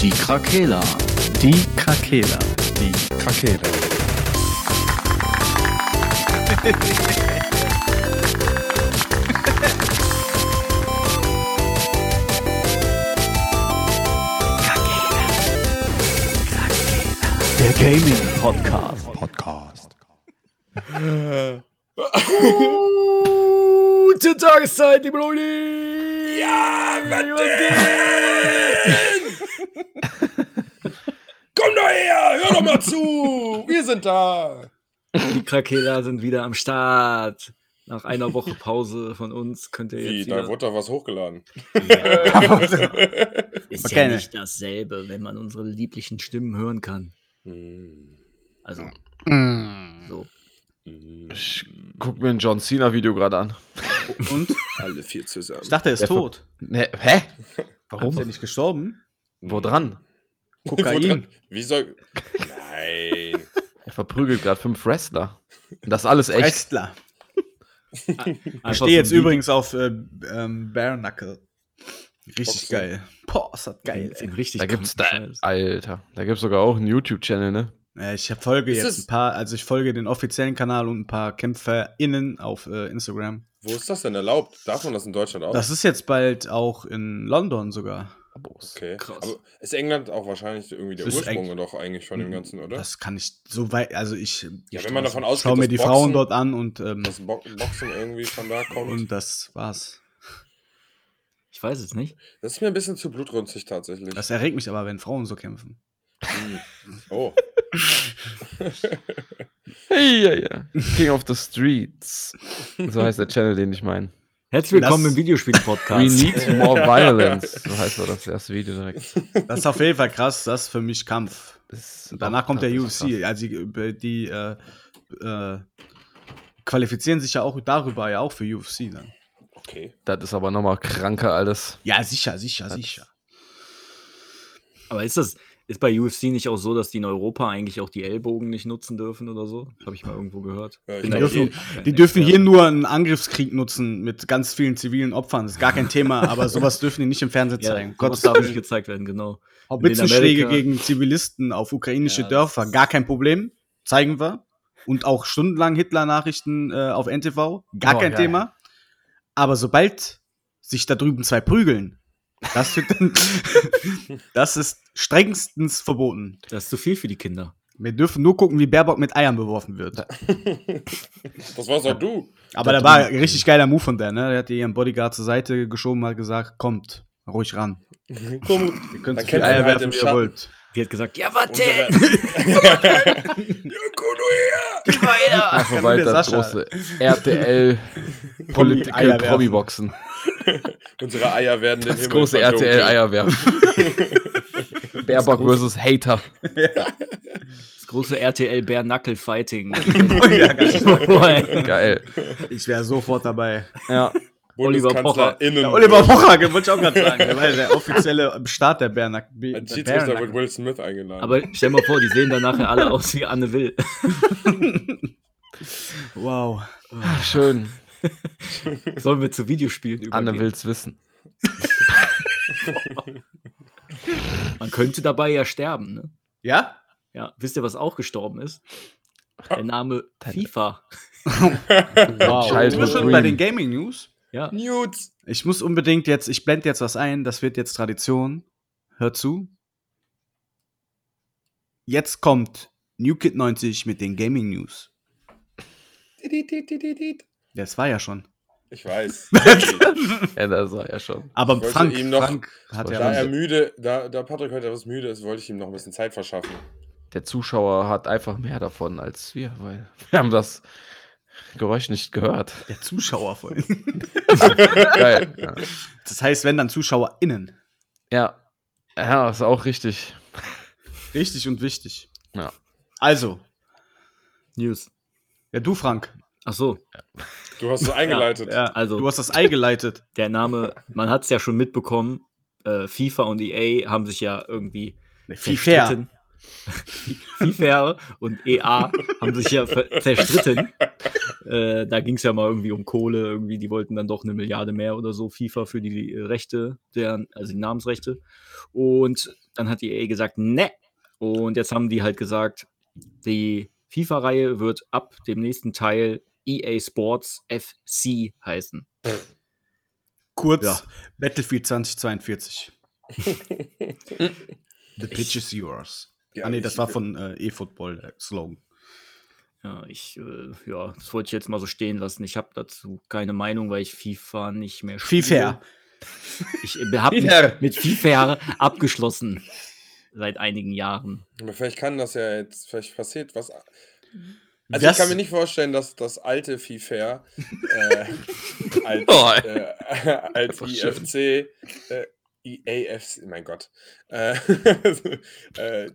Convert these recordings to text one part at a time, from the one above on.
Die Krakela. Die Krakela. Die Krakela. Der Gaming Podcast. Podcast. Gute Tageszeit, liebe Leute. Ja, was Her, hör doch mal zu. Wir sind da. Die Krakela sind wieder am Start. Nach einer Woche Pause von uns könnt ihr Wie, jetzt da wieder... wurde da was hochgeladen. Ist Okay. ja nicht dasselbe, wenn man unsere lieblichen Stimmen hören kann. Hm. Also, Mm. so. Hm. Ich guck mir ein John Cena-Video gerade an. Und? Alle vier zusammen. Ich dachte, er ist Der tot. Ne, hä? Warum? Ist er nicht gestorben? Wo dran? Kokain. Wie soll. Nein. Er verprügelt gerade fünf Wrestler. Das alles echt. Wrestler. Ich Einfach stehe jetzt übrigens auf äh, ähm, Bare Knuckle. Richtig Boxen. geil. Boah, ist das geil. Ey. Richtig Da gibt's da. Alter, da gibt's sogar auch einen YouTube-Channel, ne? Ja, ich folge Ist jetzt ein paar, also ich folge den offiziellen Kanal und ein paar KämpferInnen auf äh, Instagram. Wo ist das denn erlaubt? Darf man das in Deutschland auch? Das ist jetzt bald auch in London sogar. Okay. Krass. Aber ist England auch wahrscheinlich irgendwie der Das ist Ursprung doch eigentlich von dem Ganzen, oder? Das kann ich so weit, also ich, Ja, ich wenn man davon ausgeht, schau mir die Boxen- Frauen dort an und, ähm, Dass Bo Boxen irgendwie von da kommt. und das war's. Ich weiß es nicht. das ist mir ein bisschen zu blutrünstig tatsächlich. Das erregt mich aber, wenn Frauen so kämpfen. Hm. Oh. Hey, ja, ja. King of the Streets. So heißt der Channel, den ich meine. Herzlich willkommen Das- im Videospiel-Podcast. We need more violence. So heißt das erste Video direkt. Das ist auf jeden Fall krass, das ist für mich Kampf. Danach kommt der UFC. Also die, die äh, äh, qualifizieren sich ja auch darüber ja auch für UFC dann. Okay. Das ist aber nochmal kranker alles. Ja, sicher, sicher, Das- sicher. Aber ist das ist bei UFC nicht auch so, dass die in Europa eigentlich auch die Ellbogen nicht nutzen dürfen oder so? Habe ich mal irgendwo gehört. Ja, Bin Die dürfen, die dürfen hier nur einen Angriffskrieg nutzen mit ganz vielen zivilen Opfern. Das ist gar kein Thema, aber sowas dürfen die nicht im Fernsehen ja, zeigen. Gott Gottes darf nicht gezeigt werden, genau. Amerika- gegen Zivilisten auf ukrainische Ja, Dörfer, gar kein Problem. Zeigen wir. Und auch stundenlang Hitler-Nachrichten äh, auf NTV, gar Oh, kein geil. Thema. Aber sobald sich da drüben zwei prügeln, das, das ist strengstens verboten. Das ist zu viel für die Kinder. Wir dürfen nur gucken, wie Baerbock mit Eiern beworfen wird. das war's auch du. Aber da war ein richtig geiler Move von der, ne? Der hat ihren Bodyguard zur Seite geschoben und hat gesagt, kommt, ruhig ran. Komm, Ihr könnt so viel Eier halt werfen, wie ihr wollt. Die hat gesagt, ja, warte! Einfach Kann weiter der Sascha. große RTL Unsere Eier werden den Das Himmel große. RTL Eierwerfen. Baerbock versus Hater. Das große RTL Bare Knuckle Fighting. Ja, Geil. Ich wäre sofort dabei. Ja. Oliver Pocher. BundeskanzlerInnen. Der Oliver Pocher, wollte ich auch gerade sagen. Der war ja der offizielle Start der Bernack. Als Schiedsrichter wird Will Smith eingeladen. Aber stell mal vor, die sehen dann nachher alle aus wie Anne Will. Wow. Schön. Sollen wir zu Videospielen übergehen? Anne will's wissen. Man könnte dabei ja sterben, ne? Ja? Ja, wisst ihr, was auch gestorben ist? Der Name FIFA. Wow. Sind wir schon bei den Gaming News? Ja, Nudes. Ich muss unbedingt jetzt, ich blende jetzt was ein, das wird jetzt Tradition. Hört zu. Jetzt kommt New Kid 90 mit den Gaming News. Das war ja schon. Ich weiß. Ja, das war ja schon. Aber wollte Frank, ihm noch- Frank hat ja da er müde, da, da Patrick heute etwas müde ist, wollte ich ihm noch ein bisschen Zeit verschaffen. Der Zuschauer hat einfach mehr davon als wir, weil wir haben das Geräusch nicht gehört. der Zuschauer vorhin. Geil. Ja. Das heißt, wenn dann ZuschauerInnen. Ja. Ja, ist auch richtig. Richtig und wichtig. Ja. Also, News. ja, du, Frank. Ach so, Du hast es eingeleitet. Ja, Also- du hast das Ei geleitet. der Name, man hat es ja schon mitbekommen, äh, FIFA und EA haben sich ja irgendwie FIFA. verstritten. FIFA und EA haben sich ja ver- zerstritten. Äh, da ging es ja mal irgendwie um Kohle, irgendwie, die wollten dann doch eine Milliarde mehr oder so, FIFA für die äh, Rechte, deren, also die Namensrechte. Und dann hat die EA gesagt, ne. Und jetzt haben die halt gesagt, die FIFA-Reihe wird ab dem nächsten Teil EA Sports FC heißen. Kurz Ja. Battlefield 2042. The pitch is yours. Ja, ah nee, das war von äh, eFootball, der Slogan. Ja, ich, äh, ja, das wollte ich jetzt mal so stehen lassen. Ich habe dazu keine Meinung, weil ich FIFA nicht mehr spiele. FIFA. Ich habe FIFA. mit, mit FIFA abgeschlossen seit einigen Jahren. Aber vielleicht kann das ja jetzt, vielleicht passiert was. Also Das- ich kann mir nicht vorstellen, dass das alte FIFA äh, als, Oh. äh, als. IFC, äh, EAFC, mein Gott. Äh, äh,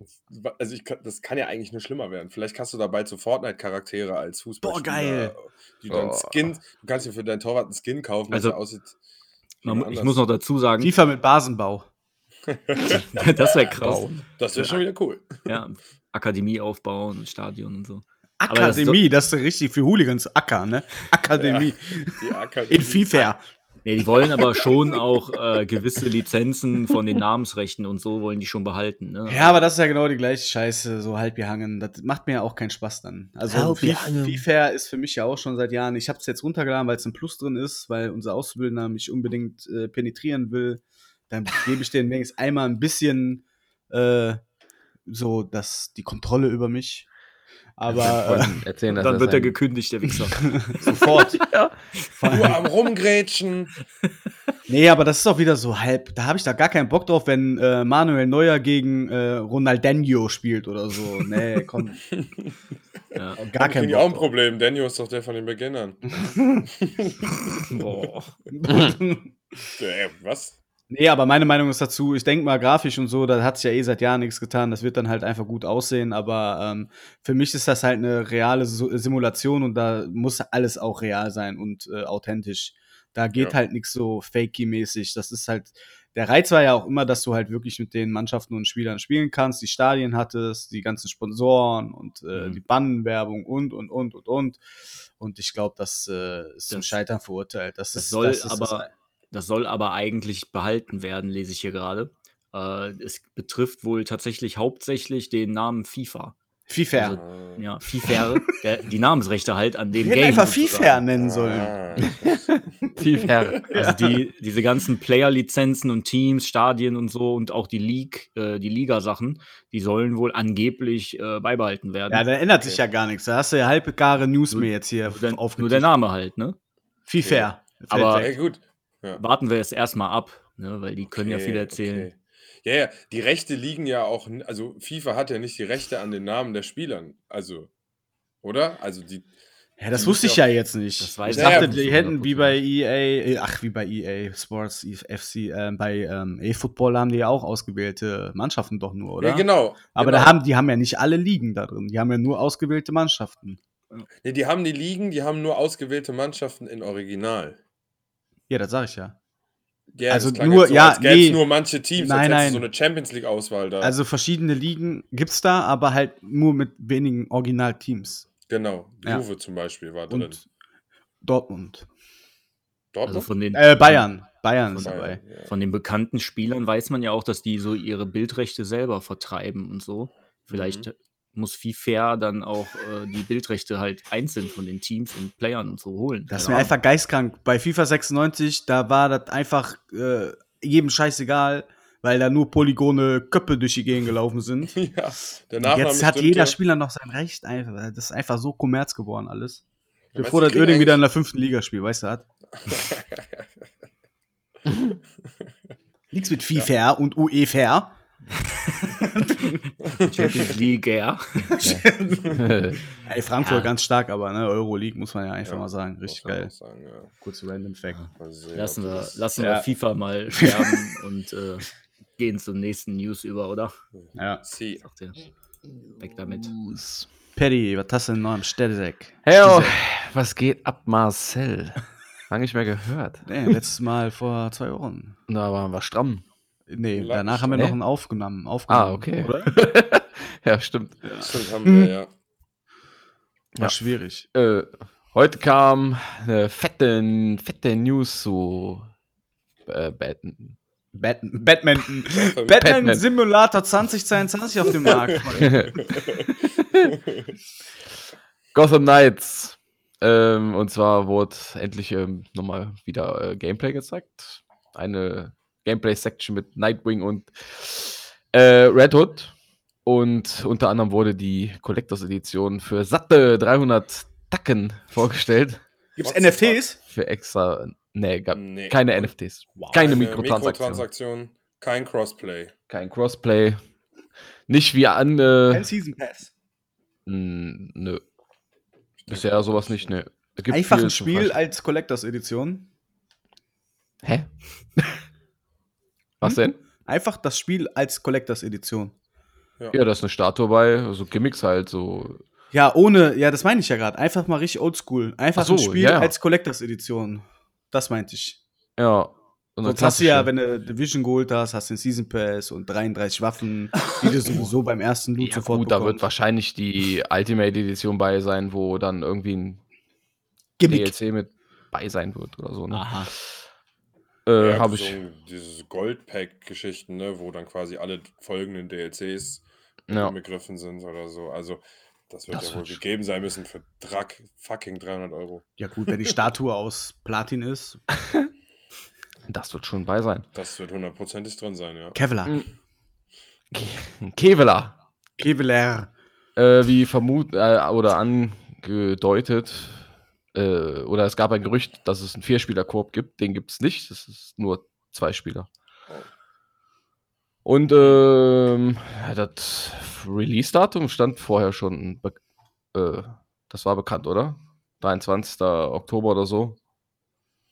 also ich kann, das kann ja eigentlich nur schlimmer werden. Vielleicht kannst du dabei so Fortnite-Charaktere als Fußballspieler, geil. die dann Oh. Skins, du kannst dir für deinen Torwart einen Skin kaufen, Also, der aussieht. Man, ich muss noch dazu sagen, FIFA mit Basenbau. das wäre krass. Wow. Das wäre schon wieder cool. Ja, Akademie aufbauen, Stadion und so. Aber das ist Akademie, das ist richtig für Hooligans. Acker, ne? Akademie. Die Akademie. In FIFA. Nee, die wollen aber schon auch äh, gewisse Lizenzen von den Namensrechten und so wollen die schon behalten. Ne? Ja, aber das ist ja genau die gleiche Scheiße, so halb gehangen. Das macht mir ja auch keinen Spaß dann. Also. FIFA ist für mich ja auch schon seit Jahren. Ich habe es jetzt runtergeladen, weil es ein Plus drin ist, weil unser Auszubildender mich unbedingt äh, penetrieren will. Dann gebe ich denen wenigstens einmal ein bisschen äh, so das, die Kontrolle über mich. Aber äh, erzählen, dass Dann wird er gekündigt, der Wichser. sofort. Nur am Rumgrätschen. Nee, aber das ist auch wieder so halb. Da habe ich da gar keinen Bock drauf, wenn äh, Manuel Neuer gegen äh, Ronaldinho spielt oder so. Nee, komm. ja. Gar kein kein auch ein Bock. Problem. Daniel ist doch der von den Beginnern. Boah. Äh, was? Nee, aber meine Meinung ist dazu, ich denke mal, grafisch und so, da hat sich ja eh seit Jahren nichts getan. Das wird dann halt einfach gut aussehen. Aber ähm, für mich ist das halt eine reale Simulation und da muss alles auch real sein und äh, authentisch. Da geht Ja. halt nichts so fakey-mäßig. Das ist halt. Der Reiz war ja auch immer, dass du halt wirklich mit den Mannschaften und Spielern spielen kannst, die Stadien hattest, die ganzen Sponsoren und äh, Mhm. die Bannenwerbung und und und und und. Und ich glaube, das äh, ist zum Scheitern verurteilt. Das, Das ist, soll das ist aber, das soll aber eigentlich behalten werden, lese ich hier gerade. Äh, es betrifft wohl tatsächlich hauptsächlich den Namen FIFA. FIFA. Also, Ja, FIFA, der, die Namensrechte halt an dem Wir Game. einfach. FIFA nennen sollen. Ah, FIFA. Also die, diese ganzen Player-Lizenzen und Teams, Stadien und so und auch die League, äh, die Liga-Sachen, die sollen wohl angeblich äh, beibehalten werden. Ja, da ändert sich ja gar nichts. Da hast du ja halbgare News Nur- mir jetzt hier nur, der, nur der Name halt, ne? FIFA. Fällt Aber- ja, gut. Ja. Warten wir es erstmal ab, ne? weil die können ja Okay, viel erzählen. okay. Ja, ja, die Rechte liegen ja auch, also FIFA hat ja nicht die Rechte an den Namen der Spielern, also, oder? Also die, ja, das die wusste ich ja ja jetzt nicht. Das weiß ich dachte, nicht die hätten wie 100%. bei EA, äh, ach, wie bei EA Sports, FC, äh, bei ähm, E-Football haben die ja auch ausgewählte Mannschaften doch nur, oder? ja genau. Aber genau. da haben, die haben ja nicht alle Ligen da drin. Die haben ja nur ausgewählte Mannschaften. nee, die haben die Ligen, die haben nur ausgewählte Mannschaften in Original. Ja, das sag ich ja. Ja, Also nur- jetzt so, ja, als gäbe es nee. nur manche Teams, Nein, nein. so eine Champions League Auswahl da. Also verschiedene Ligen gibt's da, aber halt nur mit wenigen Originalteams. genau, Ja. Juve zum Beispiel war drin. Und Dortmund. Dortmund? Also von den, Äh, Bayern. Bayern ist dabei. ja. von den bekannten Spielern weiß man ja auch, dass die so ihre Bildrechte selber vertreiben und so. Vielleicht Mhm. Muss FIFA dann auch äh, die Bildrechte halt einzeln von den Teams und Playern und so holen. Das ist mir einfach geistkrank. Bei FIFA 96, da war das einfach äh, jedem scheißegal, weil da nur Polygone Köpfe durch die Gegend gelaufen sind. ja, jetzt hat jeder Spieler noch sein Recht. Das ist einfach so Kommerz geworden alles. Ja, Bevor das Öding wieder in der fünften Liga spielt, weißt du das? Nichts mit FIFA und UEFA. Champions League, ja. Ey, Frankfurt Ja. ganz stark, aber ne, Euroleague muss man ja einfach Ja, mal sagen. Richtig geil. Sagen, ja. Kurz random Fact. Sehen, Lassen wir, lassen Ja. wir FIFA mal sterben und äh, gehen zur nächsten News über, oder? Ja. Sie. Weg damit. Paddy, was hast du denn noch im Städtedeck? Hey, oh, was geht ab, Marcel? Lange nicht mehr gehört. Nee, letztes Mal vor zwei Wochen. Da waren wir stramm. Nee, Live- danach haben wir Hä? noch einen aufgenommen. aufgenommen Ah, okay. Oder? ja, stimmt. Stimmt, haben wir, ja. War Ja. schwierig. Äh, heute kam eine fette, fette News zu äh, Batman. Bat Batman. Batman. Batman, Batman. Simulator 2022 auf dem Markt. Gotham Knights. Ähm, und zwar wurde endlich ähm, nochmal wieder äh, Gameplay gezeigt. Eine Gameplay-Section mit Nightwing und äh, Red Hood. Und unter anderem wurde die Collectors Edition für satte 300 Tacken vorgestellt. Gibt's What the NFTs? Für extra. Nee, gab Nee. keine NFTs. Wow. Keine Eine Mikrotransaktion. Mikrotransaktion, kein Crossplay. Kein Crossplay. Nicht wie an. Kein Äh, Season Pass. mh, nö. Ich denke Bisher sowas nicht. ne. Es gibt Einfach ein Spiel als Collectors Edition. Hä? Was Hm? denn? Einfach das Spiel als Collectors Edition. Ja, da ist eine Statue bei, so Gimmicks halt, so. Ja, ohne, ja, das meine ich ja gerade. Einfach mal richtig oldschool. Einfach Ach so, ein Spiel ja, ja. als Collectors Edition. Das meinte ich. Ja. So eine Sonst hast du ja, wenn du Division geholt hast, hast du den Season Pass und 33 Waffen, die du sowieso beim ersten Loot ja, sofort gut, da wird bekommst. wahrscheinlich die Ultimate Edition bei sein, wo dann irgendwie ein Gimmick. DLC mit bei sein wird oder so. Ne? Aha. Äh, Ja, habe so ich. Dieses Goldpack-Geschichten, ne, wo dann quasi alle folgenden DLCs Ja. inbegriffen sind oder so. Also, das wird Das ja wohl wird gegeben sein müssen für Drack fucking 300 Euro. Ja, gut, wenn die Statue aus Platin ist. Das wird schon bei sein. Das wird hundertprozentig drin sein, ja. Kevlar. Mhm. Kevlar. Kevlar. Äh, wie vermut äh, oder angedeutet, äh, oder es gab ein Gerücht, dass es einen Vierspieler-Koop gibt. Den gibt es nicht. Es ist nur zwei Spieler. Und ähm, das Release-Datum stand vorher schon. Äh, das war bekannt, oder? 23. Oktober oder so.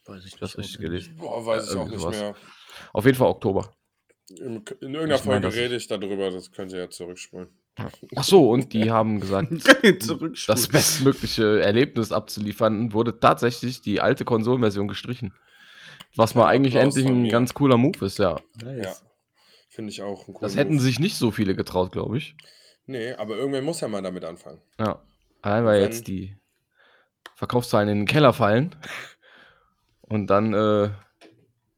Weiß ich Das nicht, richtig gelesen. Boah, weiß ich Ja, auch nicht sowas. mehr. Auf jeden Fall Oktober. In, in irgendeiner Ich Folge rede ich darüber, das könnt ihr ja zurückspulen. Ach so, und die haben gesagt, das bestmögliche Erlebnis abzuliefern, wurde tatsächlich die alte Konsolenversion gestrichen. Was mal eigentlich Applaus endlich ein ganz cooler Move ist, ja. Ja. Finde ich auch ein cooler Das hätten Move. sich nicht so viele getraut, glaube ich. Nee, aber irgendwer muss ja mal damit anfangen. Ja. Allein weil jetzt die Verkaufszahlen in den Keller fallen. Und dann äh,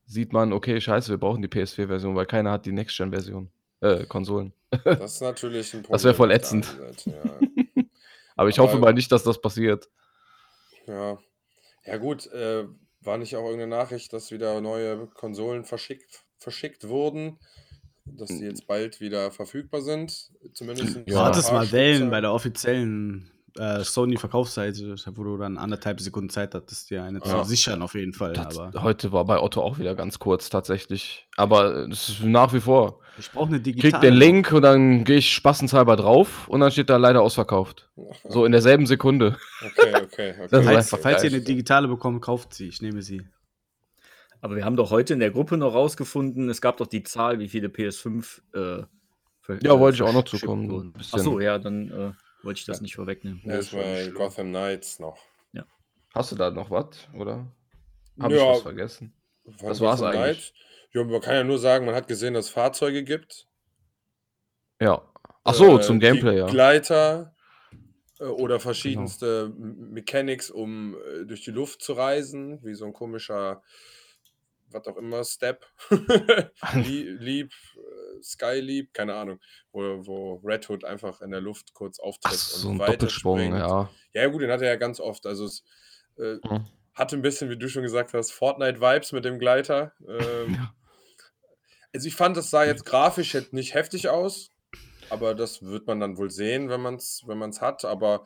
sieht man, okay, scheiße, wir brauchen die PS4-Version, weil keiner hat die Next-Gen-Version. Äh, Konsolen. Das ist natürlich ein Problem. Das wär voll ätzend. Seite, Aber ich Aber- hoffe mal nicht, dass das passiert. Ja, ja. ja gut, äh, war nicht auch irgendeine Nachricht, dass wieder neue Konsolen verschickt, verschickt wurden, dass die jetzt bald wieder verfügbar sind? Zumindest in Ja. Du hattest ein paar mal Wellen bei der offiziellen äh, Sony-Verkaufsseite, wo du dann anderthalb Sekunden Zeit hattest, dir eine Ja. zu sichern, auf jeden Fall. Das, Aber heute war bei Otto auch wieder ganz kurz tatsächlich. Aber es ist nach wie vor. ich brauche eine digitale. Krieg den Link und dann gehe ich spaßenshalber drauf und dann steht da leider ausverkauft. So in derselben Sekunde. Okay, okay, okay. Das ist Falls, ihr eine digitale bekommt, kauft sie. Ich nehme sie. Aber wir haben doch heute in der Gruppe noch rausgefunden, es gab doch die Zahl, wie viele PS5 äh, Ja, äh, wollte ich auch noch zukommen. Achso, ja, dann äh, wollte ich das nicht vorwegnehmen. Ja, ist bei Gotham Knights noch. Hast du da noch was? Oder? Habe Ja. ich was vergessen? Das war's Gotham eigentlich. Knights. Ja, man kann ja nur sagen, man hat gesehen, dass es Fahrzeuge gibt. Ja. Ach so, Äh, zum die Gameplay, ja. Gleiter äh, oder verschiedenste M- Mechanics, um äh, durch die Luft zu reisen, wie so ein komischer, was auch immer, Step, Lie- Leap, äh, Sky Leap, keine Ahnung, wo, wo Red Hood einfach in der Luft kurz auftritt Ach, so ein weiter Doppelsprung, springt. ja. Ja, gut, den hat er ja ganz oft. Also es äh, Mhm. hatte ein bisschen, wie du schon gesagt hast, Fortnite-Vibes mit dem Gleiter. Ähm, Ja. Also ich fand, das sah jetzt grafisch jetzt nicht heftig aus, aber das wird man dann wohl sehen, wenn man es wenn man's hat. Aber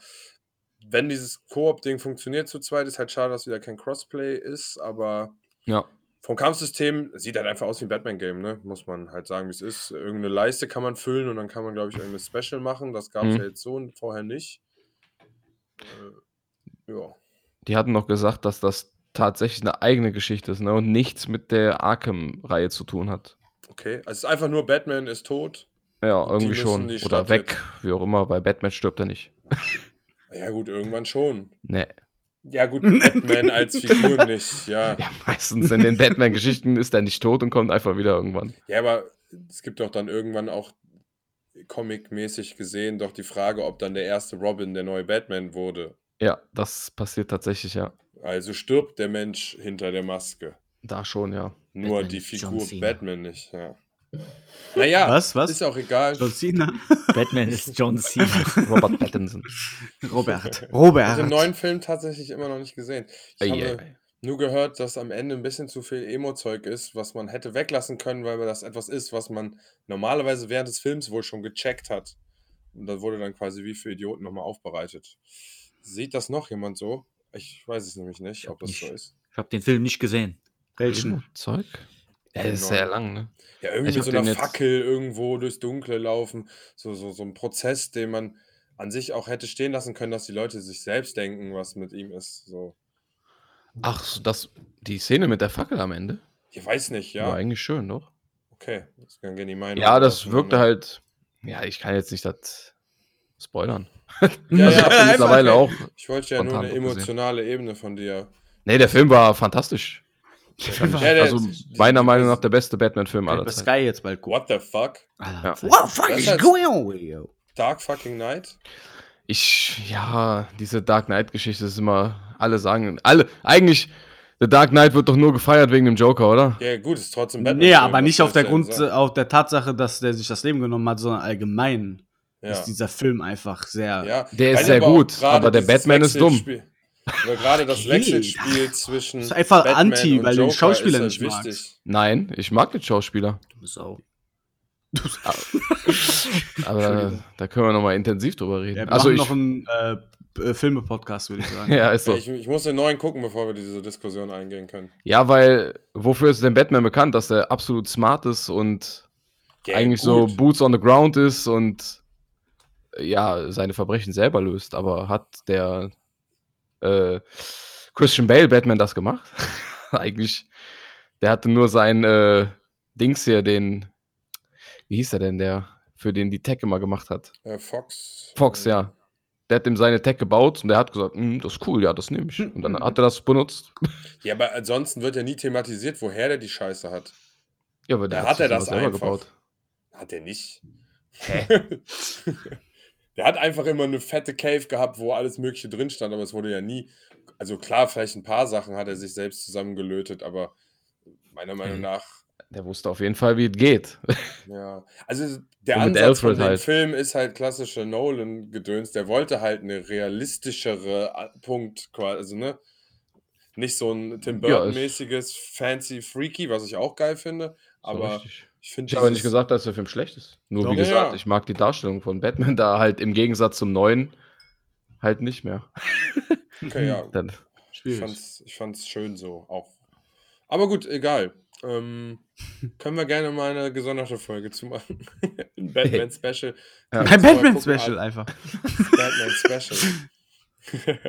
wenn dieses Koop-Ding funktioniert zu zweit, ist halt schade, dass wieder kein Crossplay ist, aber Ja. Vom Kampfsystem sieht halt einfach aus wie ein Batman-Game, ne? Muss man halt sagen, wie es ist. Irgendeine Leiste kann man füllen und dann kann man, glaube ich, irgendeine Special machen. Das gab es Mhm. ja jetzt so und vorher nicht. Äh, ja. Die hatten noch gesagt, dass das tatsächlich eine eigene Geschichte ist ne? und nichts mit der Arkham-Reihe zu tun hat. Okay, also es ist einfach nur Batman ist tot. Ja, irgendwie schon. Oder Stadt weg, wie auch immer. Bei Batman stirbt er nicht. Ja gut, irgendwann schon. Nee. Ja, gut, Batman als Figur nicht, ja. Ja, meistens in den Batman-Geschichten ist er nicht tot und kommt einfach wieder irgendwann. Ja, aber es gibt doch dann irgendwann auch comic-mäßig gesehen doch die Frage, ob dann der erste Robin der neue Batman wurde. Ja, das passiert tatsächlich, ja. Also stirbt der Mensch hinter der Maske. Da schon, ja. Nur Batman die Figur. Batman nicht, ja. Naja, Was, was? ist auch egal. John Cena? Batman ist John Cena. Robert Pattinson. Robert. Ich habe den Robert. neuen Film tatsächlich immer noch nicht gesehen. Ich Ei, habe nur gehört, dass am Ende ein bisschen zu viel Emo-Zeug ist, was man hätte weglassen können, weil das etwas ist, was man normalerweise während des Films wohl schon gecheckt hat. Und das wurde dann quasi wie für Idioten nochmal aufbereitet. Sieht das noch jemand so? Ich weiß es nämlich nicht, ob das so nicht. ist. Ich habe den Film nicht gesehen. Welchen? Zeug? Ja, das ist sehr lang, ne? Ja, irgendwie Ich mit so einer jetzt- Fackel irgendwo durchs Dunkle laufen. So, so, so ein Prozess, den man an sich auch hätte stehen lassen können, dass die Leute sich selbst denken, was mit ihm ist. So. Ach, das, die Szene mit der Fackel am Ende? Ich weiß nicht, War ja. eigentlich schön, doch? Okay, das kann gerne die Meinung. Ja, das wirkte halt. Ja, ich kann jetzt nicht das spoilern. Ja, Also ich ja, mittlerweile auch. Ich wollte ja nur eine doch gesehen. emotionale Ebene von dir. Nee, der Film war fantastisch. Ja, Also meiner Meinung nach der beste Batman-Film aller Zeiten. Sky jetzt bald gucken. What the fuck? Ja. What the fuck is going on with you? Dark fucking Night? Ich, ja, diese Dark Knight-Geschichte ist immer, alle sagen, alle, eigentlich, The Dark Knight wird doch nur gefeiert wegen dem Joker, oder? Ja, gut, ist trotzdem Batman. Nee, aber nicht auf der Grund, sagen? auf der Tatsache, dass der sich das Leben genommen hat, sondern allgemein Ja. ist dieser Film einfach sehr. ja. Der ist sehr gut, aber der Batman ist dumm. Weil gerade das Okay. Wechselspiel zwischen. ist einfach Batman anti, und weil du den Schauspieler nicht magst. Nein, ich mag den Schauspieler. du Sau. Aber Entschuldigung. da können wir nochmal intensiv drüber reden. Ja, wir also ich, noch einen äh, äh, Filme-Podcast, würde ich sagen. ja, ist so. Ja, ich, ich muss den neuen gucken, bevor wir diese Diskussion eingehen können. Ja, weil, wofür ist denn Batman bekannt? Dass er absolut smart ist und Ja, eigentlich gut. so Boots on the Ground ist und äh, ja, seine Verbrechen selber löst. Aber hat der äh, Christian Bale Batman das gemacht? eigentlich, der hatte nur sein äh, Dings hier, den, wie hieß er denn, der für den die Tech immer gemacht hat? Äh, Fox. Fox, ja. Der hat ihm seine Tech gebaut und der hat gesagt, "Hm, das ist cool, ja, das nehme ich. Und dann hat er das benutzt. Ja, aber ansonsten wird ja nie thematisiert, woher der die Scheiße hat. Ja, aber der Da hat er sich das selber einfach. Hat er nicht. Hä? der hat einfach immer eine fette Cave gehabt, wo alles Mögliche drin stand, aber es wurde ja nie. Also klar, vielleicht ein paar Sachen hat er sich selbst zusammengelötet, aber meiner Meinung Hm. nach, Der wusste auf jeden Fall, wie es geht. ja. Also der Und Ansatz von dem halt. Film ist halt klassische Nolan-Gedöns. Der wollte halt eine realistischere A- Punkt quasi, also ne? Nicht so ein Tim Ja, Burton-mäßiges Fancy Freaky, was ich auch geil finde. Aber richtig. Ich ich habe nicht gesagt, dass der Film schlecht ist. Nur Doch. wie Ja, gesagt, ja. ich mag die Darstellung von Batman da halt im Gegensatz zum neuen halt nicht mehr. Okay, ja. Dann, Ich fand's, ich fand's schön so auch. Aber gut, egal. Ähm, können wir gerne mal eine gesonderte Folge zu machen. Ein Batman Special. Ja. Ein Batman-Special ab- einfach. Batman Special.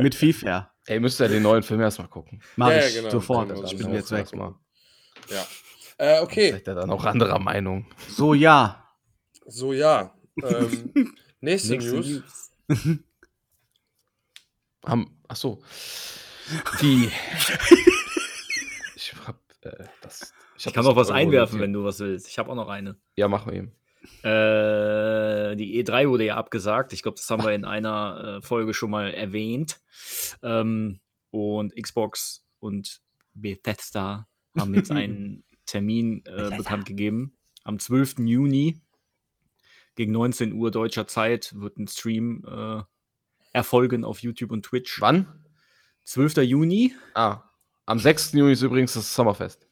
Mit FIFA. ey, müsst ihr den neuen Film erstmal gucken. Mach Ja, ja, ich genau. sofort. Ich bin jetzt weg. Ja. Äh, okay, Seid ihr dann auch anderer Meinung? So, ja. so ja. Ähm, nächste, Nächste News. News. Haben, ach so. Die. ich hab, äh, das. Ich kann noch was einwerfen, wenn du was willst. Ich habe auch noch eine. Ja, machen wir eben. Äh, die E3 wurde ja abgesagt. Ich glaube, das haben wir in einer äh, Folge schon mal erwähnt. Ähm, und Xbox und Bethesda haben jetzt einen Termin äh, bekannt gegeben. Am 12. Juni gegen 19 Uhr deutscher Zeit wird ein Stream äh, erfolgen auf YouTube und Twitch. Wann? 12. Juni Ah, am 6. Juni ist übrigens das Summerfest.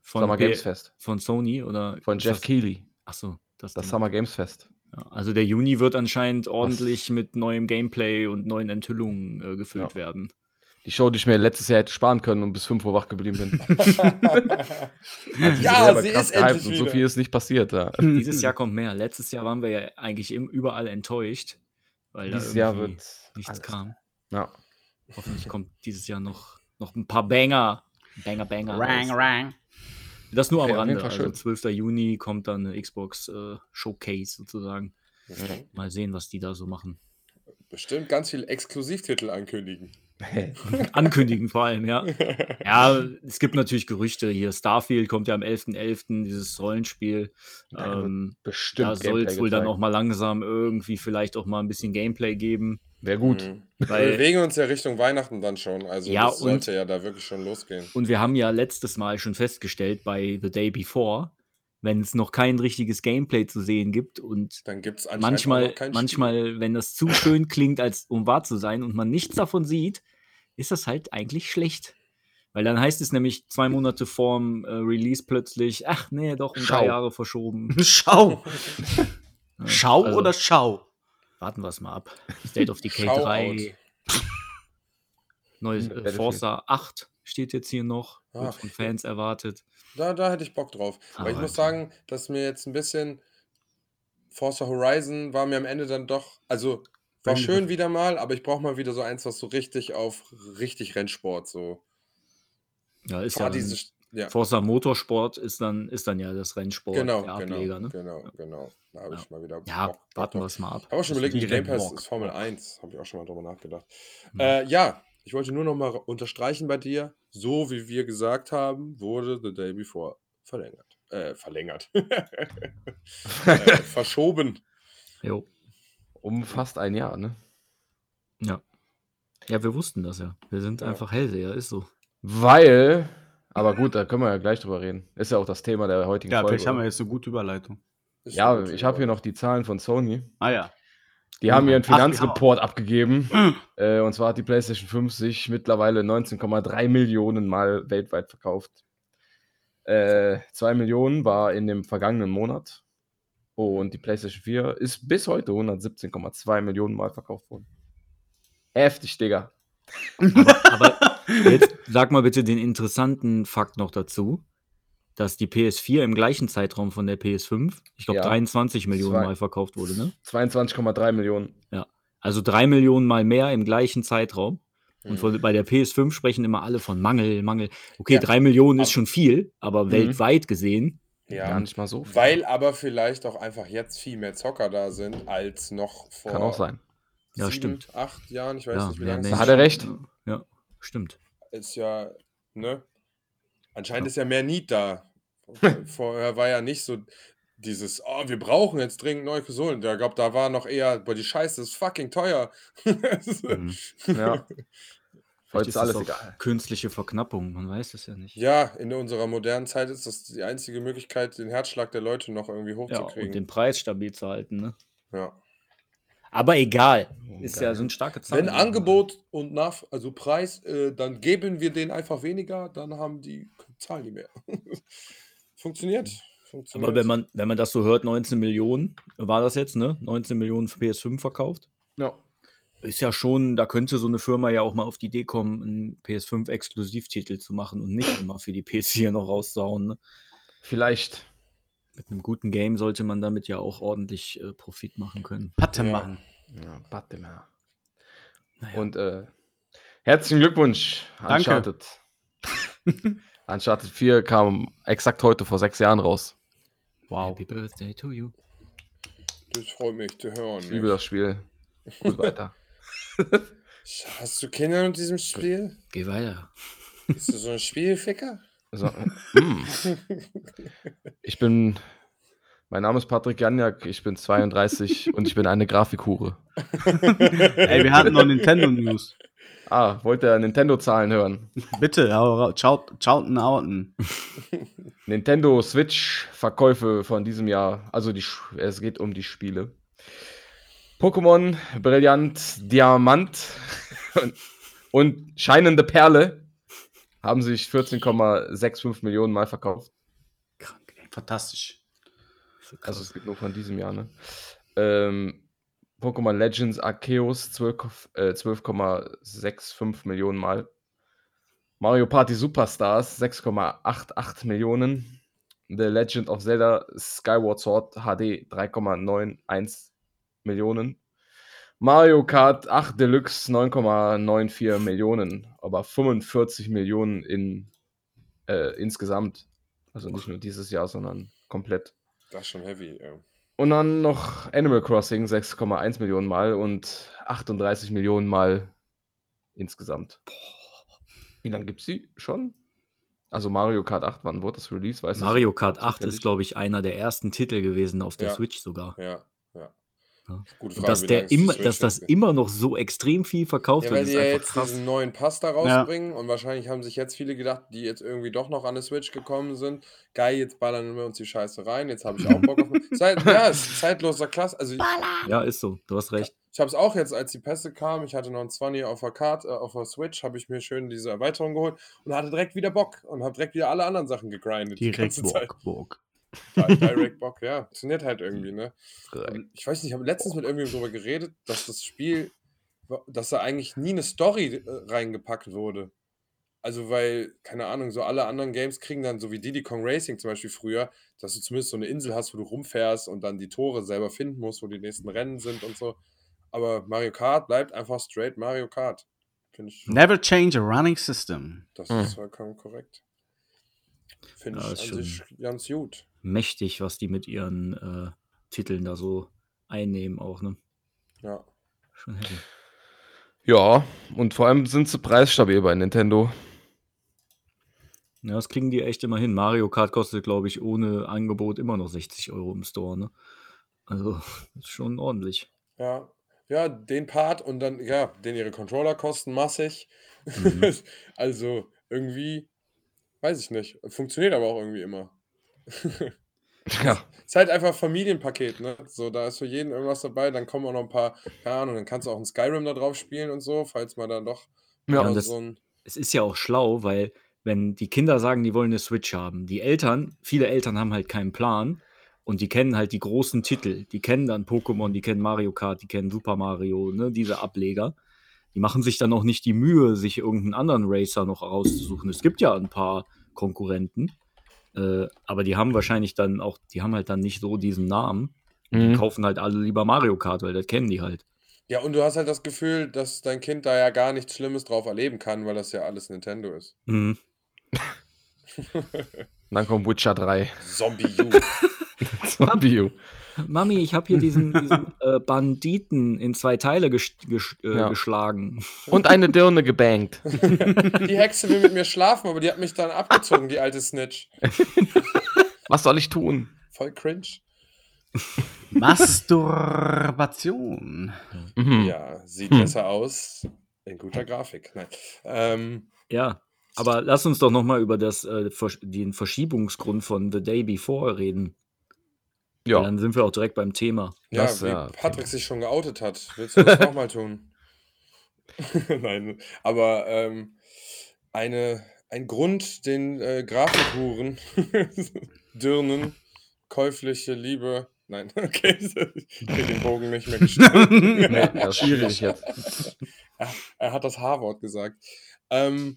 von, Summer Games Fest. von Sony oder Von Jeff Keighley. Achso, das, Das. Summer Games Fest. Ja, also der Juni wird anscheinend ordentlich mit neuem Gameplay und neuen Enthüllungen äh, gefüllt Ja. werden. Die Show, die ich mir letztes Jahr hätte sparen können und bis 5 Uhr wach geblieben bin. ja, selber sie ist endlich und wieder. so viel ist nicht passiert. Ja. Dieses Jahr kommt mehr. Letztes Jahr waren wir ja eigentlich überall enttäuscht, weil Dieses da Jahr irgendwie wird nichts alles. kam. Ja. Hoffentlich kommt dieses Jahr noch, noch ein paar Banger. Banger, Banger. Rang, rang. Das nur am Okay, Rande. Also schön. 12. Juni kommt dann eine Xbox äh, Showcase sozusagen. Mhm. Mal sehen, was die da so machen. Bestimmt ganz viele Exklusivtitel ankündigen. Ankündigen vor allem, ja. Ja, es gibt natürlich Gerüchte hier. Starfield kommt ja am 11.11., dieses Rollenspiel. Da Ähm, Bestimmt. da soll es wohl dann auch mal langsam irgendwie vielleicht auch mal ein bisschen Gameplay geben. Wäre gut. Mhm. Wir Weil, bewegen uns ja Richtung Weihnachten dann schon. Also Ja, das und- sollte ja da wirklich schon losgehen. und wir haben ja letztes Mal schon festgestellt bei The Day Before, wenn es noch kein richtiges Gameplay zu sehen gibt und Dann gibt es anscheinend auch manchmal, manchmal, wenn das zu schön klingt, als um wahr zu sein und man nichts davon sieht, ist das halt eigentlich schlecht. Weil dann heißt es nämlich zwei Monate vorm äh, Release plötzlich, ach nee, doch um Schau. drei Jahre verschoben. Schau. Ja, Schau also, oder Schau? Warten wir es mal ab. State of Decay Schau 3. Neues äh, Battlefield. Forza 8 steht jetzt hier noch. Wird von Fans erwartet. Da, da hätte ich Bock drauf. Aber ich Aber- muss sagen, dass mir jetzt ein bisschen Forza Horizon war mir am Ende dann doch, also war schön wieder mal, aber ich brauche mal wieder so eins, was so richtig auf richtig Rennsport so. Ja, ist Fahr ja diese, ja, Forza Motorsport ist dann, ist dann ja das Rennsport genau, der genau, Ableger, ne? genau, genau. Da habe Ja. ich mal wieder Ja, Bock, warten wir es mal ab. Ich habe auch schon überlegt, Die Game Pass ist Formel 1. Habe ich auch schon mal drüber nachgedacht. Hm. Äh, ja, ich wollte nur noch mal unterstreichen bei dir, so wie wir gesagt haben, wurde The Day Before verlängert. Äh, verlängert. äh, verschoben. Jo. Um fast ein Jahr, ne? Ja. Ja, wir wussten das ja. Wir sind Ja. einfach Hellseher, ist so. Weil, aber gut, da können wir ja gleich drüber reden. Ist ja auch das Thema der heutigen Ja, Folge. vielleicht haben wir jetzt eine gute Überleitung. Ist ja, gut, ich habe hier ja. noch die Zahlen von Sony. Ah ja. Die haben ihren Ach, ja. Finanzreport abgegeben. Äh, und zwar hat die PlayStation 5 sich mittlerweile 19,3 Millionen Mal weltweit verkauft. Äh, 2 Millionen war in dem vergangenen Monat. Und die PlayStation 4 ist bis heute 117,2 Millionen Mal verkauft worden. Heftig, Digga. Aber jetzt sag mal bitte den interessanten Fakt noch dazu, dass die PS4 im gleichen Zeitraum von der PS5, ich glaube Ja. 23 Millionen Zwei- Mal verkauft wurde, ne? 22,3 Millionen. Also drei Millionen Mal mehr im gleichen Zeitraum. Und Mhm. von, bei der PS5 sprechen immer alle von Mangel, Mangel. Okay, Ja, drei Millionen ist aber- schon viel, aber Mhm. weltweit gesehen, Ja, Gar nicht mal so. viel. weil aber vielleicht auch einfach jetzt viel mehr Zocker da sind als noch vor Kann auch sein. Ja, sieben, stimmt. acht Jahren. Ich weiß ja, nicht, wie mehr lange Da es hat er recht. Ja, stimmt. ist. Ja, ne? Anscheinend Ja. ist ja mehr Need da. Vorher war ja nicht so dieses, oh, wir brauchen jetzt dringend neue Konsolen. Ich glaube, da war noch eher, boah, die Scheiße ist fucking teuer. Mhm. Ja. Vielleicht Heute ist alles auch egal. Künstliche Verknappung, man weiß es ja nicht. Ja, in unserer modernen Zeit ist das die einzige Möglichkeit, den Herzschlag der Leute noch irgendwie Ja, und hochzukriegen. den Preis stabil zu halten, ne? Ja. Aber egal. Oh, Ist geil. ja so ein starke Zahl. Wenn Angebot und nach, also Preis, äh, dann geben wir denen einfach weniger, dann haben die zahlen die mehr. Funktioniert. Funktioniert. Aber wenn man, wenn man das so hört, 19 Millionen war das jetzt, ne? 19 Millionen für PS5 verkauft. Ja. Ist ja schon, da könnte so eine Firma ja auch mal auf die Idee kommen, einen PS5-Exklusivtitel zu machen und nicht immer für die PS4 noch rauszuhauen. Ne? Vielleicht. Mit einem guten Game sollte man damit ja auch ordentlich äh, Profit machen können. Patte Ja. machen. Ja, warte mal. Naja. Und äh, herzlichen Glückwunsch, Danke. Uncharted. Uncharted 4 kam exakt heute vor sechs Jahren raus. Wow. Happy Birthday to you. Das freut mich zu hören. Ich liebe das Spiel. Gut weiter. Hast du Kinder in diesem Spiel? Geh weiter. Bist du so ein Spielficker? So, mm. Ich bin. Mein Name ist Patrick Janjak, ich bin 32 und ich bin eine Grafikhure. Ey, wir hatten noch Nintendo News. Ah, wollt ihr Nintendo-Zahlen hören? Bitte, schauten, outen. Nintendo Switch-Verkäufe von diesem Jahr. Also die, es geht um die Spiele. Pokémon, Brillant, Diamant und, und Scheinende Perle haben sich 14,65 Millionen Mal verkauft. Krank, ey. Fantastisch. Also es gibt nur von diesem Jahr, ne? Ähm, Pokémon Legends Arceus 12, äh, 12,65 Millionen Mal. Mario Party Superstars 6,88 Millionen. The Legend of Zelda Skyward Sword HD 3,91 Millionen. Mario Kart 8 Deluxe 9,94 Millionen, aber 45 Millionen in, äh, insgesamt. Also nicht nur dieses Jahr, sondern komplett. Das ist schon heavy. Ja. Und dann noch Animal Crossing 6,1 Millionen Mal und 38 Millionen Mal insgesamt. Wie lange gibt es die schon? Also Mario Kart 8, wann wurde das Release? Weißt du Mario Kart 8 ist, glaube ich, einer der ersten Titel gewesen auf der Ja. Switch sogar. Ja, ja. Ja. Gute Und dass, der die immer, dass das immer noch so extrem viel verkauft Ja, wird, weil die ist ja jetzt krass. diesen neuen Pass da rausbringen und wahrscheinlich haben sich jetzt viele gedacht, die jetzt irgendwie doch noch an der Switch gekommen sind. Geil, jetzt ballern wir uns die Scheiße rein. Jetzt habe ich auch Bock auf. Zeit, ja, es ist zeitloser Klasse. Also ich, Ja, ist so. Du hast recht. ich habe es auch jetzt, als die Pässe kamen. Ich hatte noch einen 20 auf der Karte, äh, auf der Switch, habe ich mir schön diese Erweiterung geholt und hatte direkt wieder Bock und habe direkt wieder alle anderen Sachen gegrindet. die Direkt ganze Zeit. Bock, Bock. Di- Direct Bock, ja. Funktioniert halt irgendwie, ne? Und ich weiß nicht, ich habe letztens mit irgendjemandem darüber geredet, dass das Spiel, dass da eigentlich nie eine Story äh, reingepackt wurde. Also, weil, keine Ahnung, so alle anderen Games kriegen dann, so wie Diddy Kong Racing zum Beispiel früher, dass du zumindest so eine Insel hast, wo du rumfährst und dann die Tore selber finden musst, wo die nächsten Rennen sind und so. Aber Mario Kart bleibt einfach straight Mario Kart. Never change a running system. das Hm. ist vollkommen korrekt. Finde Ja, ich an sich ganz gut. Mächtig, was die mit ihren äh, Titeln da so einnehmen auch, ne? Ja. Schon heavy. Ja, und vor allem sind sie preisstabil bei Nintendo. Ja, das kriegen die echt immer hin. Mario Kart kostet, glaube ich, ohne Angebot immer noch 60 Euro im Store, ne? Also, ist schon ordentlich. Ja, ja, den Part und dann, ja, den ihre Controller kosten massig. Mhm. Also irgendwie, weiß ich nicht. Funktioniert aber auch irgendwie immer. Ja, Ist halt einfach Familienpaket, ne? So, da ist für jeden irgendwas dabei. Dann kommen auch noch ein paar, keine Ahnung, dann kannst du auch ein Skyrim da drauf spielen und so, falls man dann doch ja. und das- so ein. Es ist ja auch schlau, weil wenn die Kinder sagen, die wollen eine Switch haben, die Eltern, viele Eltern haben halt keinen Plan und die kennen halt die großen Titel. Die kennen dann Pokémon, die kennen Mario Kart, die kennen Super Mario, ne, diese Ableger. Die machen sich dann auch nicht die Mühe, sich irgendeinen anderen Racer noch rauszusuchen. Es gibt ja ein paar Konkurrenten, äh, aber die haben wahrscheinlich dann auch, die haben halt dann nicht so diesen Namen. Die Mhm. kaufen halt alle lieber Mario Kart, weil das kennen die halt. Ja, und du hast halt das Gefühl, dass dein Kind da ja gar nichts Schlimmes drauf erleben kann, weil das ja alles Nintendo ist. Mhm. Dann kommt Witcher 3. Zombie U. Zombie. Mami, ich habe hier diesen, diesen äh, Banditen in zwei Teile ges ges äh, Ja. geschlagen. Und eine Dirne gebankt. Die Hexe will mit mir schlafen, aber die hat mich dann abgezogen, die alte Snitch. Was soll ich tun? Voll cringe. Masturbation. Mhm. Ja, sieht Hm. besser aus. In guter Grafik. Nein. Ähm, Ja, aber lass uns doch noch mal über das, äh, den Verschiebungsgrund von The Day Before reden. Ja, Dann sind wir auch direkt beim Thema. ja, Das, wie ja, Patrick sich schon geoutet hat. Willst du das nochmal tun? Nein, aber ähm, eine, ein Grund, den äh, Grafikhuren, Dirnen, käufliche Liebe. Nein, okay, ich krieg den Bogen nicht mehr gestellt. nee, das ist schwierig jetzt. Er hat das H-Wort gesagt. Ähm,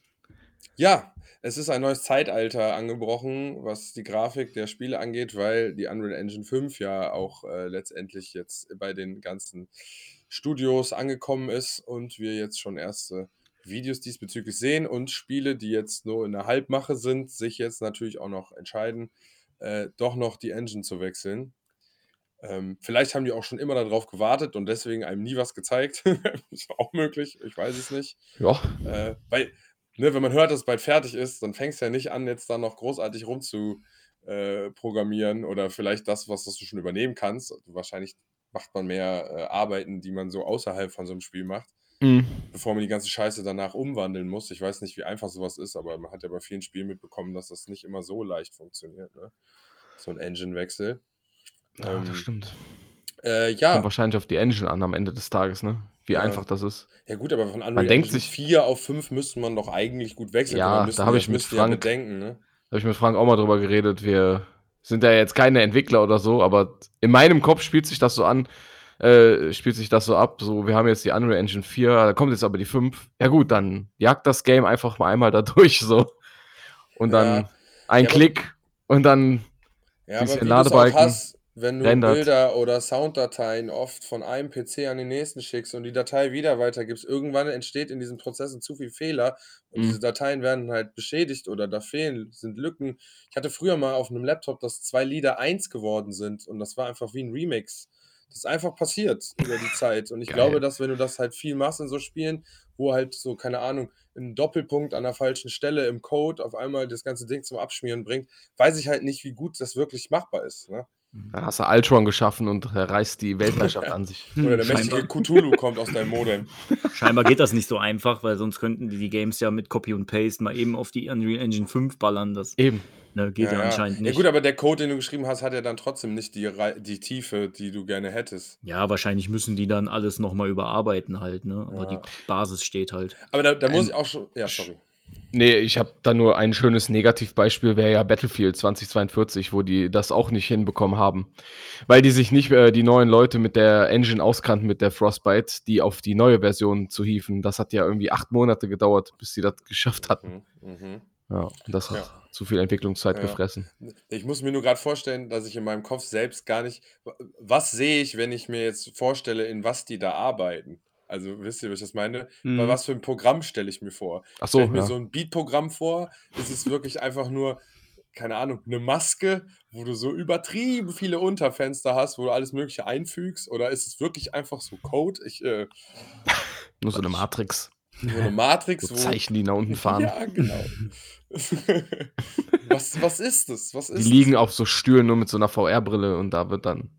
ja, es ist ein neues Zeitalter angebrochen, was die Grafik der Spiele angeht, weil die Unreal Engine 5 ja auch äh, letztendlich jetzt bei den ganzen Studios angekommen ist und wir jetzt schon erste Videos diesbezüglich sehen und Spiele, die jetzt nur in der Halbmache sind, sich jetzt natürlich auch noch entscheiden, äh, doch noch die Engine zu wechseln. Ähm, vielleicht haben die auch schon immer darauf gewartet und deswegen einem nie was gezeigt. ist auch möglich, ich weiß es nicht. Ja, Äh, weil, ne, wenn man hört, dass es bald fertig ist, dann fängst du ja nicht an, jetzt da noch großartig rum zu äh, oder vielleicht das, was das du schon übernehmen kannst. Wahrscheinlich macht man mehr äh, Arbeiten, die man so außerhalb von so einem Spiel macht, mhm. bevor man die ganze Scheiße danach umwandeln muss. Ich weiß nicht, wie einfach sowas ist, aber man hat ja bei vielen Spielen mitbekommen, dass das nicht immer so leicht funktioniert. Ne? So ein Engine-Wechsel. ja Ähm, das stimmt. Äh, Kommt ja, wahrscheinlich auf die Engine an am Ende des Tages, ne? Wie Ja. einfach das ist. ja gut, aber von Unreal denkt sich- 4 auf 5 müsste man doch eigentlich gut wechseln. Ja, da hab ja- ich mit Frank- bedenken, ne? Da habe ich mit Frank auch mal drüber geredet. Wir sind ja jetzt keine Entwickler oder so, aber in meinem Kopf spielt sich das so an, äh, spielt sich das so ab. So, wir haben jetzt die Unreal Engine 4, da kommt jetzt aber die 5. Ja gut, dann jagt das Game einfach mal einmal da durch so. Und dann Ja. ein Ja, Klick und dann Ja, Siehst den du auch Ladebalken, hast, wenn du rendert. Bilder oder Sounddateien oft von einem PC an den nächsten schickst und die Datei wieder weitergibst, irgendwann entsteht in diesen Prozessen zu viel Fehler und Mhm. diese Dateien werden halt beschädigt oder da fehlen, sind Lücken. Ich hatte früher mal auf einem Laptop, dass zwei Lieder eins geworden sind und das war einfach wie ein Remix. Das ist einfach passiert über die Zeit. Und ich Geil. glaube, dass wenn du das halt viel machst in so Spielen, wo halt so, keine Ahnung, ein Doppelpunkt an der falschen Stelle im Code auf einmal das ganze Ding zum Abschmieren bringt, weiß ich halt nicht, wie gut das wirklich machbar ist. Ne? Da hast du Ultron geschaffen und er reißt die Weltherrschaft an sich. Oder der mächtige Scheinbar. Cthulhu kommt aus deinem Modem. Scheinbar geht das nicht so einfach, weil sonst könnten die die Games ja mit Copy und Paste mal eben auf die Unreal Engine 5 ballern. Das Eben. ne, geht ja, anscheinend Ja nicht. gut, aber der Code, den du geschrieben hast, hat ja dann trotzdem nicht die, die Tiefe, die du gerne hättest. Ja, wahrscheinlich müssen die dann alles nochmal überarbeiten halt, ne? Aber Ja. die Basis steht halt. Aber da, da muss Ein- ich auch schon. Ja, sorry. Nee, ich habe da nur ein schönes Negativbeispiel, wäre ja Battlefield 2042, wo die das auch nicht hinbekommen haben. Weil die sich nicht äh, die neuen Leute mit der Engine auskannten, mit der Frostbite, die auf die neue Version zu hieven. Das hat ja irgendwie acht Monate gedauert, bis sie das geschafft hatten. Mhm. Mhm. Ja, und das hat Ja. zu viel Entwicklungszeit Ja. gefressen. Ich muss mir nur gerade vorstellen, dass ich in meinem Kopf selbst gar nicht. Was sehe ich, wenn ich mir jetzt vorstelle, in was die da arbeiten? Also, wisst ihr, was ich das meine? Mhm. Bei was für ein Programm stelle ich mir vor? Ach Stelle so, ich mir ja. so ein Beat-Programm vor? Ist es wirklich einfach nur, keine Ahnung, eine Maske, wo du so übertrieben viele Unterfenster hast, wo du alles Mögliche einfügst? Oder ist es wirklich einfach so Code? Ich, äh, nur so eine Matrix. so eine Matrix, So wo. Zeichen, die nach unten fahren. Ja, genau. was, was ist das? Was Die ist liegen auf so Stühlen nur mit so einer VR-Brille und da wird dann.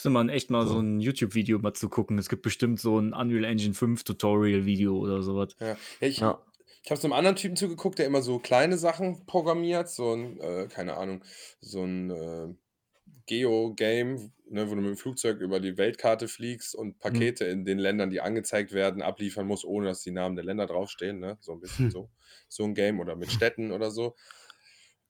Müsste man echt mal so, So. ein YouTube-Video mal zu gucken. Es gibt bestimmt so ein Unreal Engine 5 Tutorial-Video oder sowas. Ja, ich, Ja. ich habe so einem anderen Typen zugeguckt, der immer so kleine Sachen programmiert, so ein, äh, keine Ahnung, so ein äh, Geo-Game, ne, wo du mit dem Flugzeug über die Weltkarte fliegst und Pakete in den Ländern, die angezeigt werden, abliefern musst, ohne dass die Namen der Länder draufstehen, ne? So ein bisschen Hm. so. So ein Game oder mit Städten oder so.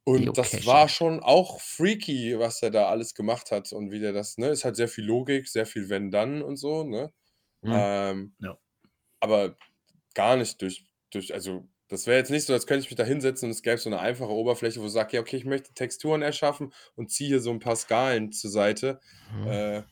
Und das war schon auch freaky, was er da alles gemacht hat und wie der das, ne? Ist halt sehr viel Logik, sehr viel Wenn-Dann und so, ne? Mhm. Ähm, Ja. aber gar nicht durch, durch also das wäre jetzt nicht so, als könnte ich mich da hinsetzen und es gäbe so eine einfache Oberfläche, wo ich sage, ja, okay, ich möchte Texturen erschaffen und ziehe hier so ein paar Skalen zur Seite. Mhm. Äh,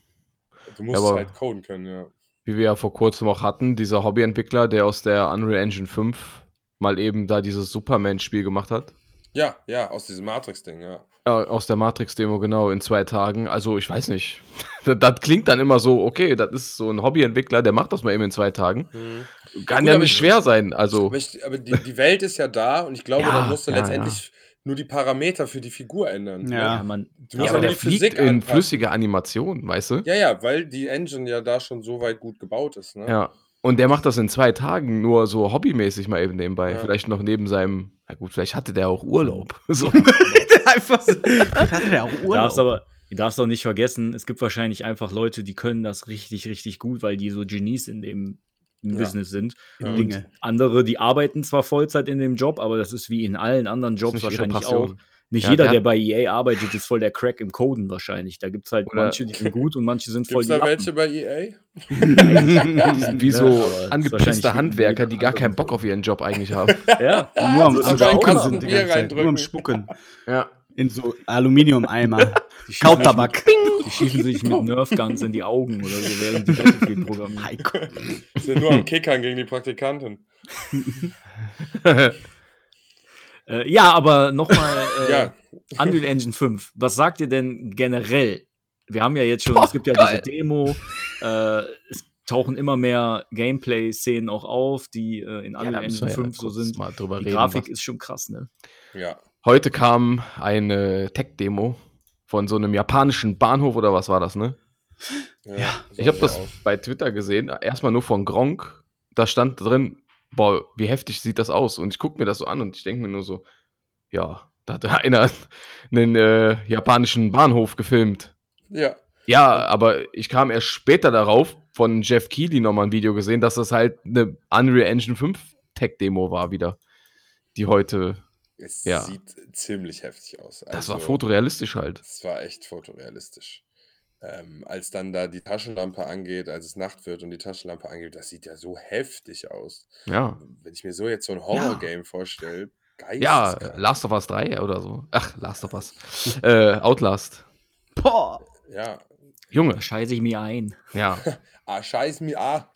du musst aber- halt coden können, ja. Wie wir ja vor kurzem auch hatten, dieser Hobbyentwickler, der aus der Unreal Engine 5 mal eben da dieses Superman-Spiel gemacht hat. Ja, ja, aus diesem Matrix-Ding, ja. Ja, aus der Matrix-Demo, genau, in zwei Tagen. Also, ich weiß nicht. Das, das klingt dann immer so, okay, das ist so ein Hobbyentwickler, der macht das mal eben in zwei Tagen. Mhm. Kann gut, ja nicht ich- schwer sein. Also, Aber, ich, aber die, die Welt ist ja da und ich glaube, Ja, dann musst du ja, letztendlich nur die Parameter für die Figur ändern. Ja. man, Du ja, musst aber aber der die fliegt Physik in anpassen. flüssige Animation, weißt du? Ja, ja, weil die Engine ja da schon so weit gut gebaut ist. Ne? Ja. Und der macht das in zwei Tagen nur so hobbymäßig mal eben nebenbei. Ja. Vielleicht noch neben seinem, na gut, vielleicht hatte der auch Urlaub. So. Einfach so. Hatte der auch Urlaub? darfst aber, du darfst auch nicht vergessen, es gibt wahrscheinlich einfach Leute, die können das richtig, richtig gut, weil die so Genies in dem im Ja. Business sind. Ja. Dinge. Andere, die arbeiten zwar Vollzeit in dem Job, aber das ist wie in allen anderen Jobs wahrscheinlich auch. Nicht Ja, jeder, der- der bei EA arbeitet, ist voll der Crack im Coden wahrscheinlich. Da gibt es halt Oder- manche, die sind gut und manche sind voll Gibt es die da Lappen. welche bei EA? Die sind wie so ist angepisste Handwerker, die gar keinen Bock auf ihren Job eigentlich haben. Ja, Nur am, am ist auch Spucken sind die ganze Zeit. reindrücken. Nur am Spucken. ja. In so Aluminium-Eimer. die schießen, Kautabak. die schießen sich mit Nerfguns in die Augen oder so, während die Battlefield programmieren. Sind nur am Kickern gegen die Praktikantin. Äh, ja, aber nochmal äh, Ja. Unreal Engine 5. Was sagt ihr denn generell? Wir haben ja jetzt schon, Boah, es gibt ja geil. diese Demo, äh, es tauchen immer mehr Gameplay-Szenen auch auf, die äh, in Ja, Unreal müssen Engine wir ja 5 so sind. Mal drüber Die reden, Grafik was- ist schon krass, ne? Ja. Heute kam eine Tech-Demo von so einem japanischen Bahnhof oder was war das, ne? Ja. Ich habe das aus. bei Twitter gesehen, erstmal nur von Gronk. Da stand drin, boah, wie heftig sieht das aus? Und ich gucke mir das so an und ich denke mir nur so, ja, da hat einer einen äh, japanischen Bahnhof gefilmt. Ja. Ja, aber ich kam erst später darauf, von Jeff Keighley nochmal ein Video gesehen, dass das halt eine Unreal Engine 5 Tech-Demo war wieder, die heute, Es Ja. sieht ziemlich heftig aus. das war Also, fotorealistisch halt. Es war echt fotorealistisch. Ähm, als dann da die Taschenlampe angeht, als es Nacht wird und die Taschenlampe angeht, das sieht ja so heftig aus. Ja. Wenn ich mir so jetzt so ein Horror-Game vorstelle, Ja, geisteskrank. Last of Us 3 oder so. Ach, Last of Us. äh, Outlast. Boah. Ja. Junge, scheiße ich mir ein. ja. Ah, scheiß mir, ah.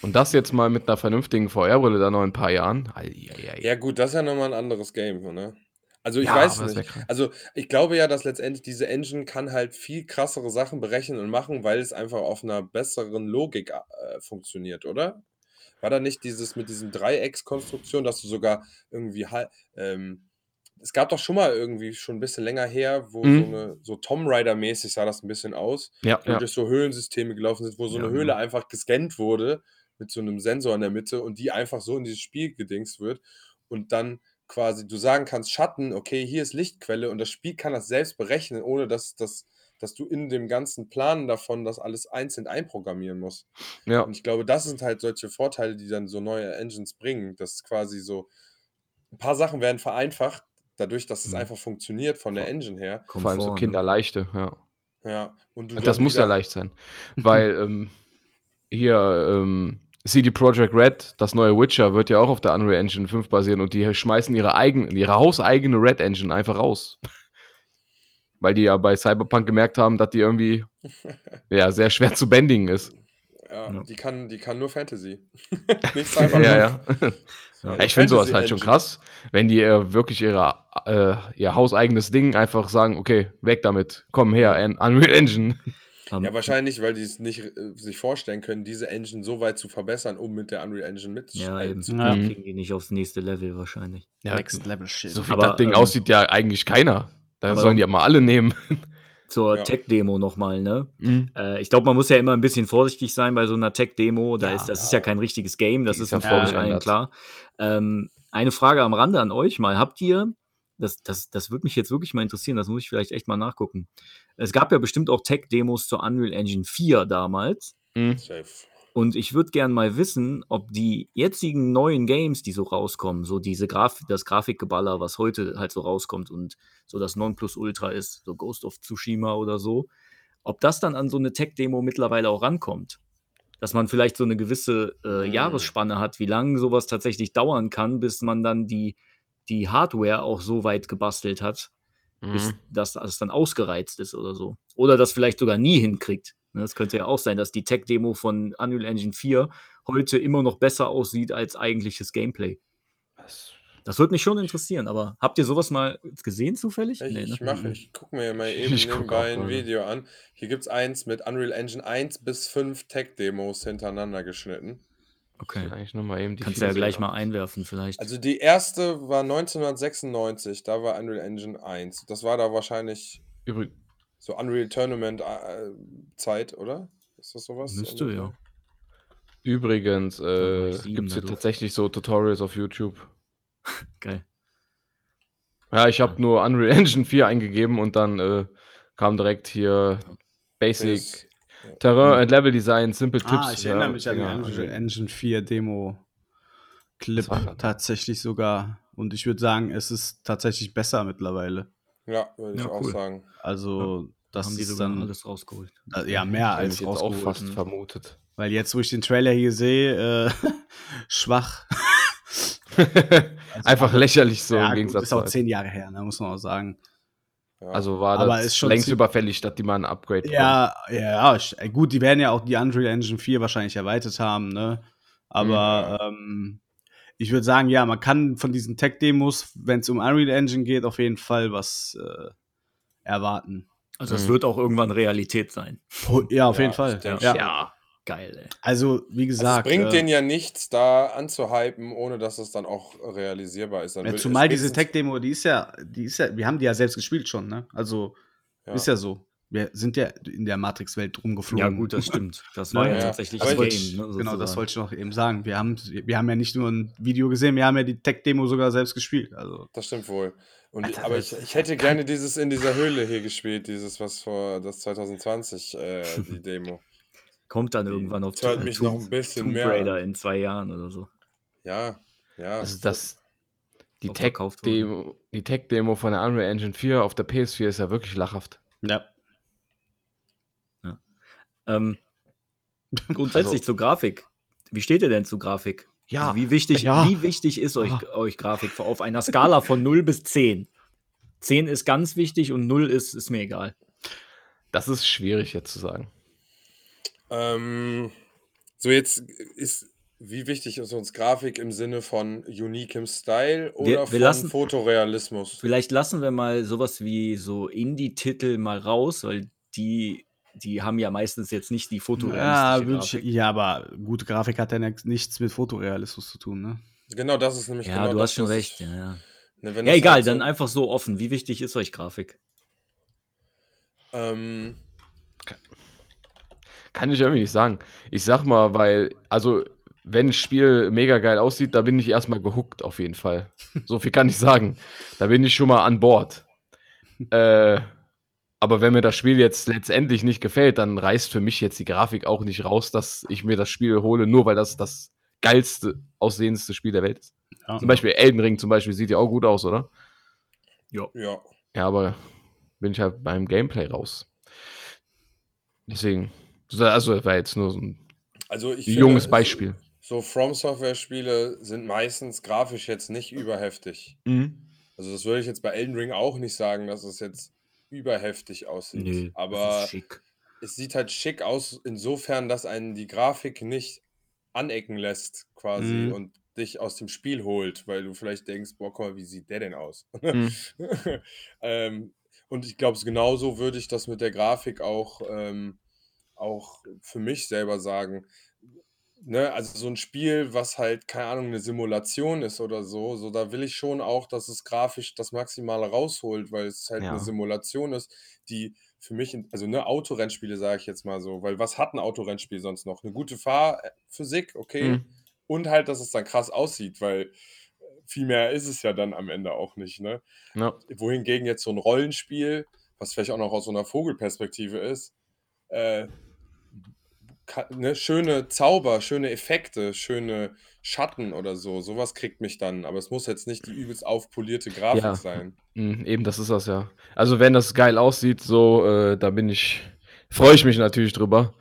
Und das jetzt mal mit einer vernünftigen VR-Brille da noch in ein paar Jahren. Ei, ei, ei. Ja, gut, das ist ja nochmal ein anderes Game, ne? Also ich Ja, weiß nicht. Also ich glaube ja, dass letztendlich diese Engine kann halt viel krassere Sachen berechnen und machen, weil es einfach auf einer besseren Logik äh, funktioniert, oder? War da nicht dieses mit diesem Dreieckskonstruktion, dass du sogar irgendwie halt, ähm, es gab doch schon mal irgendwie schon ein bisschen länger her, wo Mhm. so eine, so Tomb Raider-mäßig sah das ein bisschen aus, Ja, wo ja. durch so Höhlensysteme gelaufen sind, wo so Ja, eine genau. Höhle einfach gescannt wurde mit so einem Sensor in der Mitte und die einfach so in dieses Spiel gedingst wird und dann quasi du sagen kannst, Schatten, okay, hier ist Lichtquelle und das Spiel kann das selbst berechnen, ohne dass, dass, dass du in dem ganzen Plan davon das alles einzeln einprogrammieren musst. Ja. Und ich glaube, das sind halt solche Vorteile, die dann so neue Engines bringen, dass quasi so ein paar Sachen werden vereinfacht, dadurch, dass es Mhm. einfach funktioniert von der Engine her. Vor allem so Komfort, kinderleichte, ja. Ja, und das muss ja leicht sein. Weil ähm, hier ähm, CD Projekt Red, das neue Witcher, wird ja auch auf der Unreal Engine 5 basieren und die schmeißen ihre, eigen, ihre hauseigene Red Engine einfach raus. Weil die ja bei Cyberpunk gemerkt haben, dass die irgendwie ja, sehr schwer zu bändigen ist. Ja, Ja. Die, kann, die kann nur Fantasy. Nicht Cyberpunk. Ja, ja. Ja. Ich finde sowas halt schon krass, wenn die äh, wirklich ihre, äh, ihr hauseigenes Ding einfach sagen, okay, weg damit, komm her, ein Unreal Engine. Haben- Ja, wahrscheinlich, weil die es nicht äh, sich vorstellen können, diese Engine so weit zu verbessern, um mit der Unreal Engine Ja, mitzuhalten. eben. zu Ja. Die kriegen die nicht aufs nächste Level wahrscheinlich. Ja, Next Level Shit. so wie Aber, das Ding ähm, aussieht, ja eigentlich keiner. Da aber- sollen die ja mal alle nehmen. Zur Ja. Tech-Demo nochmal, ne? Mhm. Äh, ich glaube, man muss ja immer ein bisschen vorsichtig sein bei so einer Tech-Demo. Da Ja, ist, das ist ja kein richtiges Game, das ist ist ja ich, allen klar. Ähm, eine Frage am Rande an euch mal. Habt ihr, das, das, das würde mich jetzt wirklich mal interessieren, das muss ich vielleicht echt mal nachgucken. Es gab ja bestimmt auch Tech-Demos zur Unreal Engine 4 damals. Mhm. Safe. Und ich würde gern mal wissen, ob die jetzigen neuen Games, die so rauskommen, so diese Graf das Grafikgeballer, was heute halt so rauskommt und so das Nonplusultra ist, so Ghost of Tsushima oder so, ob das dann an so eine Tech-Demo mittlerweile auch rankommt. Dass man vielleicht so eine gewisse äh, Hm. Jahresspanne hat, wie lange sowas tatsächlich dauern kann, bis man dann die, die Hardware auch so weit gebastelt hat, bis Mhm. das alles dann ausgereizt ist oder so. Oder das vielleicht sogar nie hinkriegt. Ne, Es könnte ja auch sein, dass die Tech-Demo von Unreal Engine 4 heute immer noch besser aussieht als eigentliches Gameplay. Das würde mich schon interessieren, aber habt ihr sowas mal gesehen zufällig? Ich, Nee, ich ne? mache, ich gucke mir mal eben Ich nebenbei ein. Video an. Hier gibt es eins mit Unreal Engine 1 bis 5 Tech-Demos hintereinander geschnitten. Okay. Eigentlich nur mal eben die Kannst du ja gleich mal einwerfen, vielleicht. Also die erste war 1996, da war Unreal Engine 1. Das war da wahrscheinlich Übrig, so Unreal Tournament äh, Zeit, oder? Ist das sowas? Müsste, ja. übrigens äh, gibt es hier tatsächlich so Tutorials auf YouTube. Geil. Ja, ich habe nur Unreal Engine 4 eingegeben und dann äh, kam direkt hier Basic Terrain and Level Design, Simple Tipps. Ah, ich erinnere ja, mich an die Unreal also- Engine 4 Demo Clip tatsächlich sogar. Und ich würde sagen, es ist tatsächlich besser mittlerweile. Ja, würde ich Ja, auch cool. sagen. Also, das haben die ist sogar dann alles rausgeholt. äh, ja mehr als jetzt auch rausgeholt. fast ne? vermutet. Weil jetzt, wo ich den Trailer hier sehe, äh, schwach. Einfach lächerlich so ja, im gut, Gegensatz ist auch zehn Jahre her, ne, muss man auch sagen. Ja. Also war Aber das ist schon längst überfällig, dass die mal ein Upgrade bekommen. Ja, ja, sch- äh, gut, die werden ja auch die Unreal Engine 4 wahrscheinlich erweitert haben, ne? Aber ähm, ich würde sagen, ja, man kann von diesen Tech-Demos, wenn es um Unreal Engine geht, auf jeden Fall was äh, erwarten. Also es Mhm. wird auch irgendwann Realität sein. Ja, auf Ja, jeden Fall. Ja. Ja. Geil, ey. Also, wie Also gesagt, es bringt äh, denen ja nichts, da anzuhypen, ohne dass es dann auch realisierbar ist. Dann ja, zumal diese Tech-Demo, die ist ja, die ist ja, wir haben die ja selbst gespielt schon, ne? Also, Ja. ist ja so. Wir sind ja in der Matrix-Welt rumgeflogen. Ja, gut, das stimmt. Das war Ja, ja, tatsächlich das ich- Game. Ne, Genau, das wollte ich noch eben sagen. Wir haben, wir haben ja nicht nur ein Video gesehen, wir haben ja die Tech-Demo sogar selbst gespielt. Also, Das stimmt wohl. Und, Alter, aber ich, ich hätte gerne dieses in dieser Höhle hier gespielt, dieses, was vor das 2020, äh, die Demo. Kommt dann irgendwann auf zahlt Tomb- mich noch ein bisschen Tomb mehr Raider an. in zwei Jahren oder so. Ja, ja. Also das, die. Tech-Demo die Tech-Demo von der Unreal Engine 4 auf der PS4 ist ja wirklich lachhaft. ja. Ähm, grundsätzlich Also- zur Grafik. Wie steht ihr denn zu Grafik? Ja, Also wie, wichtig, ja. wie wichtig ist euch, Ah. euch Grafik auf einer Skala von 0 bis 10? 10 ist ganz wichtig und 0 ist, ist mir egal. Das ist schwierig jetzt zu sagen. Ähm, so jetzt ist wie wichtig ist uns Grafik im Sinne von uniquem Style oder wir von lassen- Fotorealismus? Vielleicht lassen wir mal sowas wie so Indie-Titel mal raus, weil die, die haben ja meistens jetzt nicht die Ja, fotorealistische ich, Grafik. ja, aber gute Grafik hat ja nichts mit Fotorealismus zu tun, ne? Genau, das ist nämlich Ja, genau du das, hast schon recht. Ja, ja. ne, wenn ja egal, halt so- dann einfach so offen. Wie wichtig ist euch Grafik? Ähm, Kann ich irgendwie nicht sagen. Ich sag mal, weil, also, wenn ein Spiel mega geil aussieht, da bin ich erstmal gehuckt, auf jeden Fall. So viel kann ich sagen. Da bin ich schon mal an Bord. äh, aber wenn mir das Spiel jetzt letztendlich nicht gefällt, dann reißt für mich jetzt die Grafik auch nicht raus, dass ich mir das Spiel hole, nur weil das das geilste, aussehendste Spiel der Welt ist. Ja. Zum Beispiel Elden Ring zum Beispiel sieht ja auch gut aus, oder? Ja. ja. Ja, aber bin ich halt beim Gameplay raus. Deswegen, also das war jetzt nur so ein Also ich junges finde, Beispiel. So From Software Spiele sind meistens grafisch jetzt nicht überheftig. Also das würde ich jetzt bei Elden Ring auch nicht sagen, dass es jetzt überheftig aussieht. Nö, Aber das ist schick. es sieht halt schick aus, insofern, dass einen die Grafik nicht anecken lässt, quasi, Mhm. und dich aus dem Spiel holt, weil du vielleicht denkst, boah, guck mal, wie sieht der denn aus? Mhm. ähm, und ich glaube, genauso würde ich das mit der Grafik auch, ähm, auch für mich selber sagen. Ne, also so ein Spiel, was halt, keine Ahnung, eine Simulation ist oder so, so da will ich schon auch, dass es grafisch das Maximale rausholt, weil es halt Ja. eine Simulation ist, die für mich, also ne, Autorennspiele sage ich jetzt mal so, weil was hat ein Autorennspiel sonst noch? Eine gute Fahrphysik, okay, Mhm. und halt, dass es dann krass aussieht, weil viel mehr ist es ja dann am Ende auch nicht, ne? Ja. Wohingegen jetzt so ein Rollenspiel, was vielleicht auch noch aus so einer Vogelperspektive ist, äh, ne, schöne Zauber, schöne Effekte, schöne Schatten oder so, sowas kriegt mich dann. Aber es muss jetzt nicht die übelst aufpolierte Grafik Ja. sein. Mhm, eben, das ist das ja. Also wenn das geil aussieht, so, äh, da bin ich, freue ich mich natürlich drüber.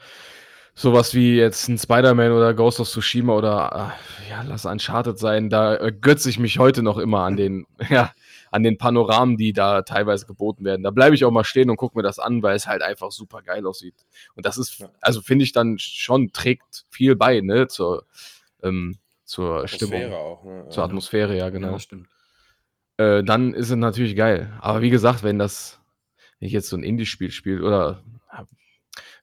Sowas wie jetzt ein Spider-Man oder Ghost of Tsushima oder, äh, ja, lass Uncharted sein, da äh, götze ich mich heute noch immer an den, ja, an den Panoramen, die da teilweise geboten werden. Da bleibe ich auch mal stehen und gucke mir das an, weil es halt einfach super geil aussieht. Und das ist, also finde ich dann schon, trägt viel bei, ne, zur, ähm, zur Atmosphäre Stimmung, auch. Ne? zur Atmosphäre, ja, genau Ja, stimmt. äh, dann ist es natürlich geil. Aber wie gesagt, wenn das, wenn ich jetzt so ein Indie-Spiel spiele oder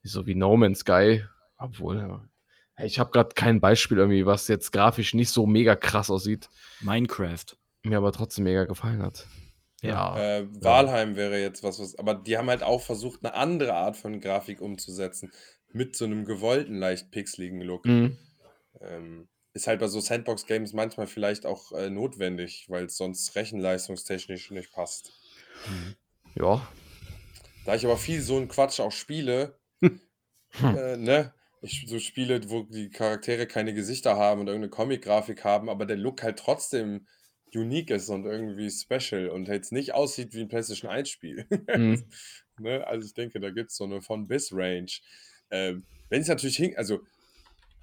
so wie No Man's Sky, obwohl, ja, ich habe gerade kein Beispiel irgendwie, was jetzt grafisch nicht so mega krass aussieht, Minecraft. mir aber trotzdem mega gefallen hat. Ja, Äh, Walheim wäre jetzt was, was, aber die haben halt auch versucht, eine andere Art von Grafik umzusetzen. Mit so einem gewollten, leicht pixeligen Look. Mhm. Ähm, ist halt bei so Sandbox-Games manchmal vielleicht auch äh, notwendig, weil es sonst rechenleistungstechnisch nicht passt. ja. Da ich aber viel so einen Quatsch auch spiele, äh, ne? Ich so Spiele, wo die Charaktere keine Gesichter haben und irgendeine Comic-Grafik haben, aber der Look halt trotzdem unique ist und irgendwie special und jetzt nicht aussieht wie ein PlayStation 1-Spiel. Mhm. ne? Also ich denke, da gibt es so eine von bis Range. Ähm, Wenn es natürlich hin, also,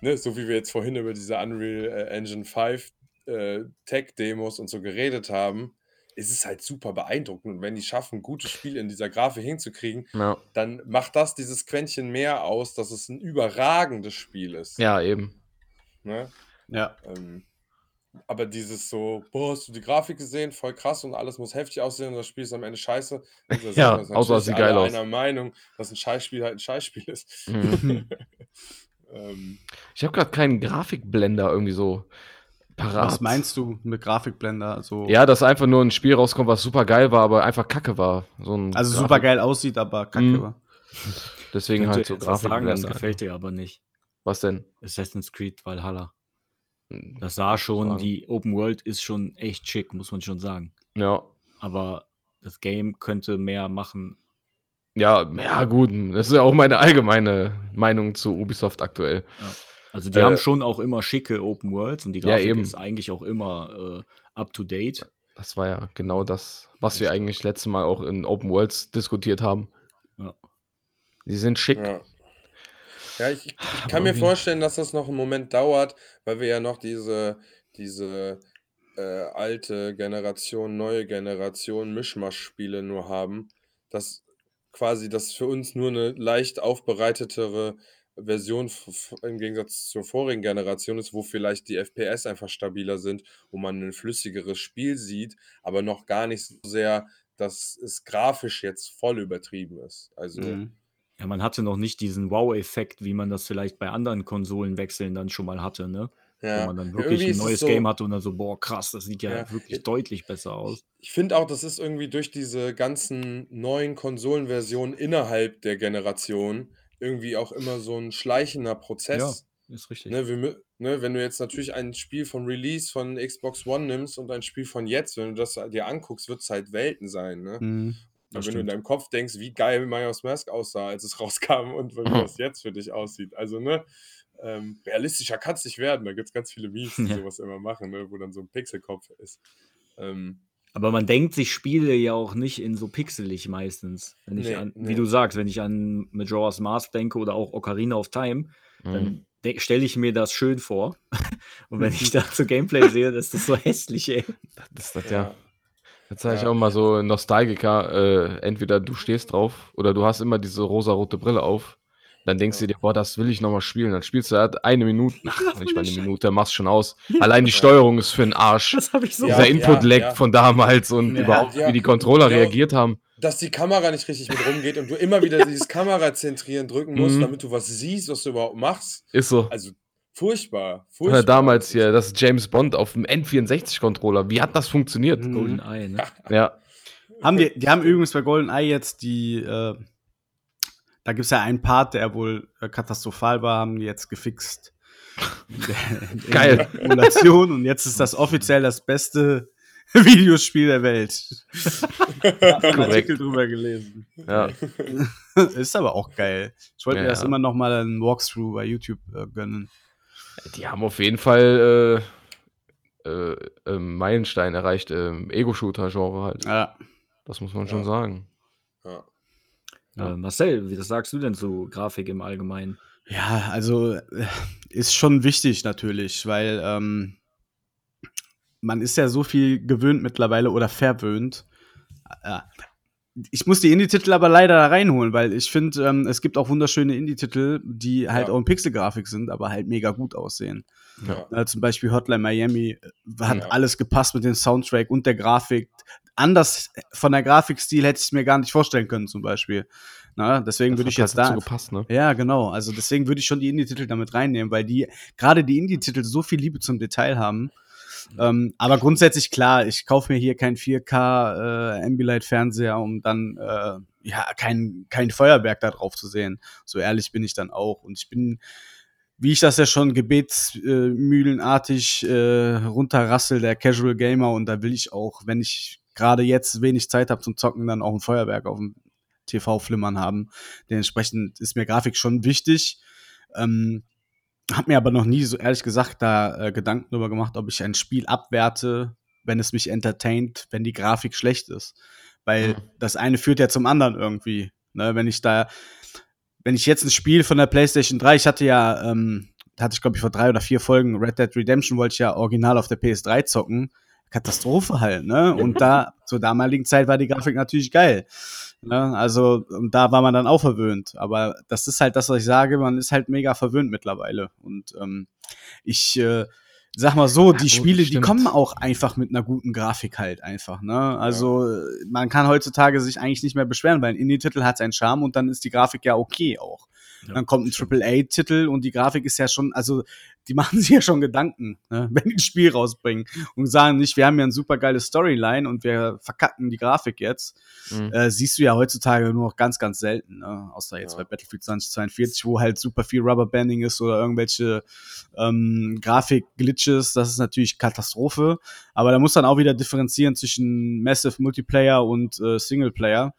ne, so wie wir jetzt vorhin über diese Unreal äh, Engine 5 äh, Tech-Demos und so geredet haben, ist es halt super beeindruckend. Und wenn die schaffen, gute Spiele in dieser Grafik hinzukriegen, ja. dann macht das dieses Quäntchen mehr aus, dass es ein überragendes Spiel ist. Ja, eben. Ne? Ja. Ähm, aber dieses so, boah, hast du die Grafik gesehen? Voll krass und alles muss heftig aussehen und das Spiel ist am Ende scheiße. Da sind Ja, außer es natürlich sieht geil aus. einer Meinung, dass ein Scheißspiel halt ein Scheißspiel ist. Mhm. ähm, Ich habe gerade keinen Grafikblender irgendwie so parat. Was meinst du mit Grafikblender? So, Ja, dass einfach nur ein Spiel rauskommt, was super geil war, aber einfach kacke war. So ein also Grafik- super geil aussieht, aber kacke Mhm. war. Deswegen halt so sagen, das Grafikblender. gefällt dir aber nicht. Was denn? Assassin's Creed Valhalla. Das sah schon, Sagen. die Open World ist schon echt schick, muss man schon sagen. Ja. Aber das Game könnte mehr machen. Ja, ja, gut. Das ist ja auch meine allgemeine Meinung zu Ubisoft aktuell. Also die Äh, haben schon auch immer schicke Open Worlds und die Ja, Grafik eben. ist eigentlich auch immer äh, up to date. Das war ja genau das, was wir eigentlich letztes Mal auch in Open Worlds diskutiert haben. Ja. Die sind schick. ja. Ja, ich, ich Aber kann mir vorstellen, dass das noch einen Moment dauert, weil wir ja noch diese, diese äh, alte Generation, neue Generation Mischmasch-Spiele nur haben, dass quasi das für uns nur eine leicht aufbereitetere Version im Gegensatz zur vorigen Generation ist, wo vielleicht die FPS einfach stabiler sind, wo man ein flüssigeres Spiel sieht, aber noch gar nicht so sehr, dass es grafisch jetzt voll übertrieben ist. Also, Mhm. Ja, man hatte noch nicht diesen Wow-Effekt, wie man das vielleicht bei anderen Konsolenwechseln dann schon mal hatte, ne? Wo ja, man dann wirklich ein neues so- Game hatte und dann so, boah, krass, das sieht ja, Ja, wirklich äh, deutlich besser aus. Ich finde auch, das ist irgendwie durch diese ganzen neuen Konsolenversionen innerhalb der Generation irgendwie auch immer so ein schleichender Prozess. Ist richtig. Ne, wir, ne, wenn du jetzt natürlich ein Spiel von Release von Xbox One nimmst und ein Spiel von jetzt, wenn du das dir anguckst, wird es halt Welten sein. Ne? Mhm. Wenn du in stimmt. deinem Kopf denkst, wie geil Majora's Mask aussah, als es rauskam und wie das jetzt für dich aussieht. Also, ne, ähm, realistischer kann es nicht werden. Da gibt es ganz viele Memes, die Ja. sowas immer machen, ne, wo dann so ein Pixelkopf ist. Ähm, Aber man denkt sich Spiele ja auch nicht in so pixelig meistens. Wenn ich Nee, an, nee. wie du sagst, wenn ich an Majora's Mask denke oder auch Ocarina of Time, Mhm. dann stelle ich mir das schön vor. Und wenn ich da so Gameplay sehe, das ist so hässlich, ey. Das ist das ja. ja. Jetzt sage ich Ja. auch mal so Nostalgiker, äh, entweder du stehst drauf oder du hast immer diese rosarote Brille auf. Dann denkst du dir, boah, das will ich nochmal spielen. Dann spielst du halt eine Minute, ach, nicht mal eine Minute, machst schon aus. Allein die Ja. Steuerung ist für den Arsch. Das habe ich so. Ja, Dieser Input-Lag ja. von damals und Ja. überhaupt, Ja. wie die Controller Ja. reagiert haben. Dass die Kamera nicht richtig mit rumgeht und du immer wieder dieses Kamerazentrieren drücken musst, Mhm. damit du was siehst, was du überhaupt machst. Ist so. Also furchtbar. furchtbar. Oder damals hier, das James Bond auf dem N64-Controller. Wie hat das funktioniert? Mhm. Golden Eye, ne? Ja. Haben die, die haben übrigens bei GoldenEye jetzt die, äh, da gibt es ja einen Part, der wohl äh, katastrophal war, haben die jetzt gefixt. Geil. Emulation und jetzt ist das offiziell das beste Videospiel der Welt. Ich hab einen Korrekt. Artikel drüber gelesen. ja. ist aber auch geil. Ich wollte Ja, mir das ja. immer noch mal einen Walkthrough bei YouTube äh, gönnen. Die haben auf jeden Fall äh, äh, äh, Meilenstein erreicht, ähm, Ego-Shooter-Genre halt. Ja. Das muss man schon sagen. Ja. Äh, Marcel, wie das sagst du denn zu Grafik im Allgemeinen? Ja, also äh, ist schon wichtig natürlich, weil ähm, man ist ja so viel gewöhnt mittlerweile oder verwöhnt. Äh, ich muss die Indie-Titel aber leider da reinholen, weil ich finde, ähm, es gibt auch wunderschöne Indie-Titel, die halt Ja. auch in Pixelgrafik sind, aber halt mega gut aussehen. Ja. Äh, zum Beispiel Hotline Miami äh, hat Ja. alles gepasst mit dem Soundtrack und der Grafik. Anders von der Grafikstil hätte ich es mir gar nicht vorstellen können, zum Beispiel. Na, deswegen Das würde ich jetzt halt da gepasst, ne? ja, genau. Also deswegen würde ich schon die Indie-Titel damit reinnehmen, weil die, gerade die Indie-Titel so viel Liebe zum Detail haben. Ähm, aber grundsätzlich klar, ich kaufe mir hier kein 4K äh, Ambilight-Fernseher, um dann äh, ja kein, kein Feuerwerk da drauf zu sehen. So ehrlich bin ich dann auch. Und ich bin, wie ich das ja schon gebetsmühlenartig äh, runterrassel, der Casual Gamer. Und da will ich auch, wenn ich gerade jetzt wenig Zeit habe zum Zocken, dann auch ein Feuerwerk auf dem TV flimmern haben. Dementsprechend ist mir Grafik schon wichtig. Ähm, hab mir aber noch nie so ehrlich gesagt da äh, Gedanken darüber gemacht, ob ich ein Spiel abwerte, wenn es mich entertaint, wenn die Grafik schlecht ist. Weil Mhm. das eine führt ja zum anderen irgendwie. Ne? Wenn ich da, wenn ich jetzt ein Spiel von der PlayStation 3, ich hatte ja, ähm, hatte ich glaube ich vor drei oder vier Folgen Red Dead Redemption wollte ich ja original auf der PS3 zocken. Katastrophe halt, ne? Und da, zur damaligen Zeit war die Grafik natürlich geil. Ne? Also, und da war man dann auch verwöhnt. Aber das ist halt das, was ich sage, man ist halt mega verwöhnt mittlerweile. Und ähm, ich äh, sag mal so, Ja, die gut, Spiele, die stimmt. kommen auch einfach mit einer guten Grafik halt einfach. Ne? Also, äh, man kann heutzutage sich eigentlich nicht mehr beschweren, weil ein Indie-Titel hat seinen Charme und dann ist die Grafik ja okay auch. Ja, dann kommt ein AAA-Titel und die Grafik ist ja schon, also die machen sich ja schon Gedanken, ne, wenn die ein Spiel rausbringen und sagen nicht, wir haben ja eine super geile Storyline und wir verkacken die Grafik jetzt. Mhm. Äh, siehst du ja heutzutage nur noch ganz, ganz selten, ne? außer jetzt Ja. bei Battlefield 2042, wo halt super viel Rubberbanding ist oder irgendwelche ähm, Grafik-Glitches, das ist natürlich Katastrophe. Aber da muss dann auch wieder differenzieren zwischen Massive Multiplayer und äh, Singleplayer,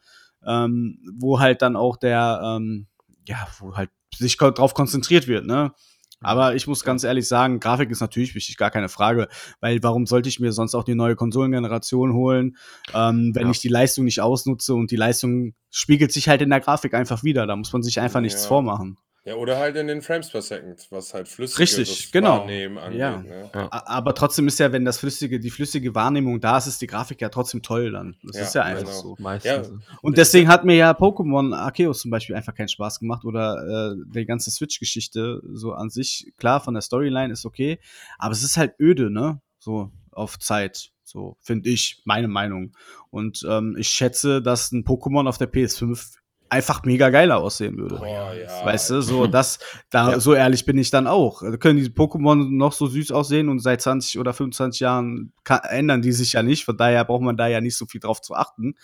ähm, wo halt dann auch der, ähm, ja, wo halt sich drauf konzentriert wird, ne? Aber ich muss ganz ehrlich sagen, Grafik ist natürlich wichtig, gar keine Frage, weil warum sollte ich mir sonst auch die neue Konsolengeneration holen, ähm, wenn Ja. ich die Leistung nicht ausnutze und die Leistung spiegelt sich halt in der Grafik einfach wieder. Da muss man sich einfach nichts Ja. vormachen. Ja, oder halt in den Frames per Second, was halt flüssiges Richtig, genau. Wahrnehmen angeht. Ja. Ne? A- Aber trotzdem ist ja, wenn das flüssige, die flüssige Wahrnehmung da ist, ist die Grafik ja trotzdem toll dann. Das Ja, ist ja einfach genau. so. Meistens. Ja. Und deswegen hat mir ja Pokémon Arceus zum Beispiel einfach keinen Spaß gemacht oder äh, die ganze Switch-Geschichte so an sich. Klar, von der Storyline ist okay, aber es ist halt öde, ne? So auf Zeit. So finde ich, meine Meinung. Und ähm, ich schätze, dass ein Pokémon auf der PS5 einfach mega geiler aussehen würde. Boah, ja. Weißt du, so das, da, Ja. so ehrlich bin ich dann auch. Also können die Pokémon noch so süß aussehen und seit 20 oder 25 Jahren ka- ändern die sich ja nicht. Von daher braucht man da ja nicht so viel drauf zu achten.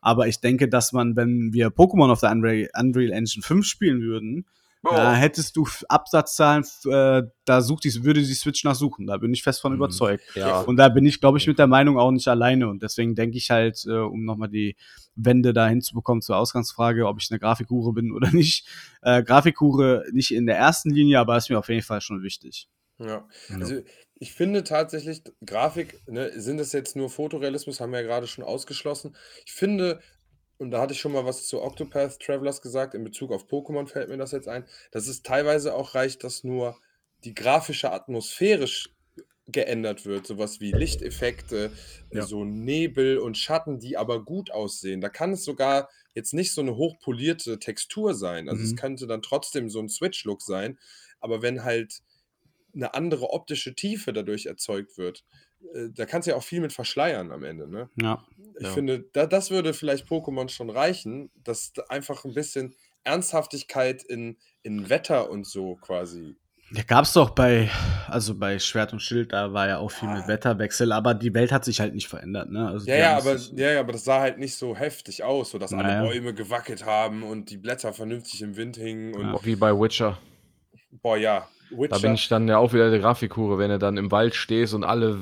Aber ich denke, dass man, wenn wir Pokémon auf der Unreal, Unreal Engine 5 spielen würden, da hättest du Absatzzahlen, äh, da sucht die, würde die Switch nachsuchen. Da bin ich fest von Mhm. überzeugt. Ja, Und da bin ich, glaube ich, mit der Meinung auch nicht alleine. Und deswegen denke ich halt, äh, um nochmal die Wende da hinzubekommen zur Ausgangsfrage, ob ich eine Grafikhure bin oder nicht. Äh, Grafikhure nicht in der ersten Linie, aber ist mir auf jeden Fall schon wichtig. Ja, also ich finde tatsächlich, Grafik, ne, sind das jetzt nur Fotorealismus, haben wir ja gerade schon ausgeschlossen. Ich finde, und da hatte ich schon mal was zu Octopath Travelers gesagt, in Bezug auf Pokémon fällt mir das jetzt ein, dass es teilweise auch reicht, dass nur die grafische Atmosphäre geändert wird, sowas wie Lichteffekte, Ja. so Nebel und Schatten, die aber gut aussehen. Da kann es sogar jetzt nicht so eine hochpolierte Textur sein. Also es Mhm. könnte dann trotzdem so ein Switch-Look sein, aber wenn halt eine andere optische Tiefe dadurch erzeugt wird, äh, da kannst du ja auch viel mit verschleiern am Ende. Ne? Ja. Ich Ja. finde, da, das würde vielleicht Pokémon schon reichen, dass da einfach ein bisschen Ernsthaftigkeit in, in Wetter und so quasi. Ja, gab's doch bei, also bei Schwert und Schild, da war ja auch viel mit Ah. Wetterwechsel, aber die Welt hat sich halt nicht verändert, ne? Also Ja, ja, aber, ja, ja, aber das sah halt nicht so heftig aus, so dass alle Naja. Bäume gewackelt haben und die Blätter vernünftig im Wind hingen. Und auch wie bei Witcher. boah, ja, Da Witcher. bin ich dann ja auch wieder der Grafikhure, wenn du dann im Wald stehst und alle,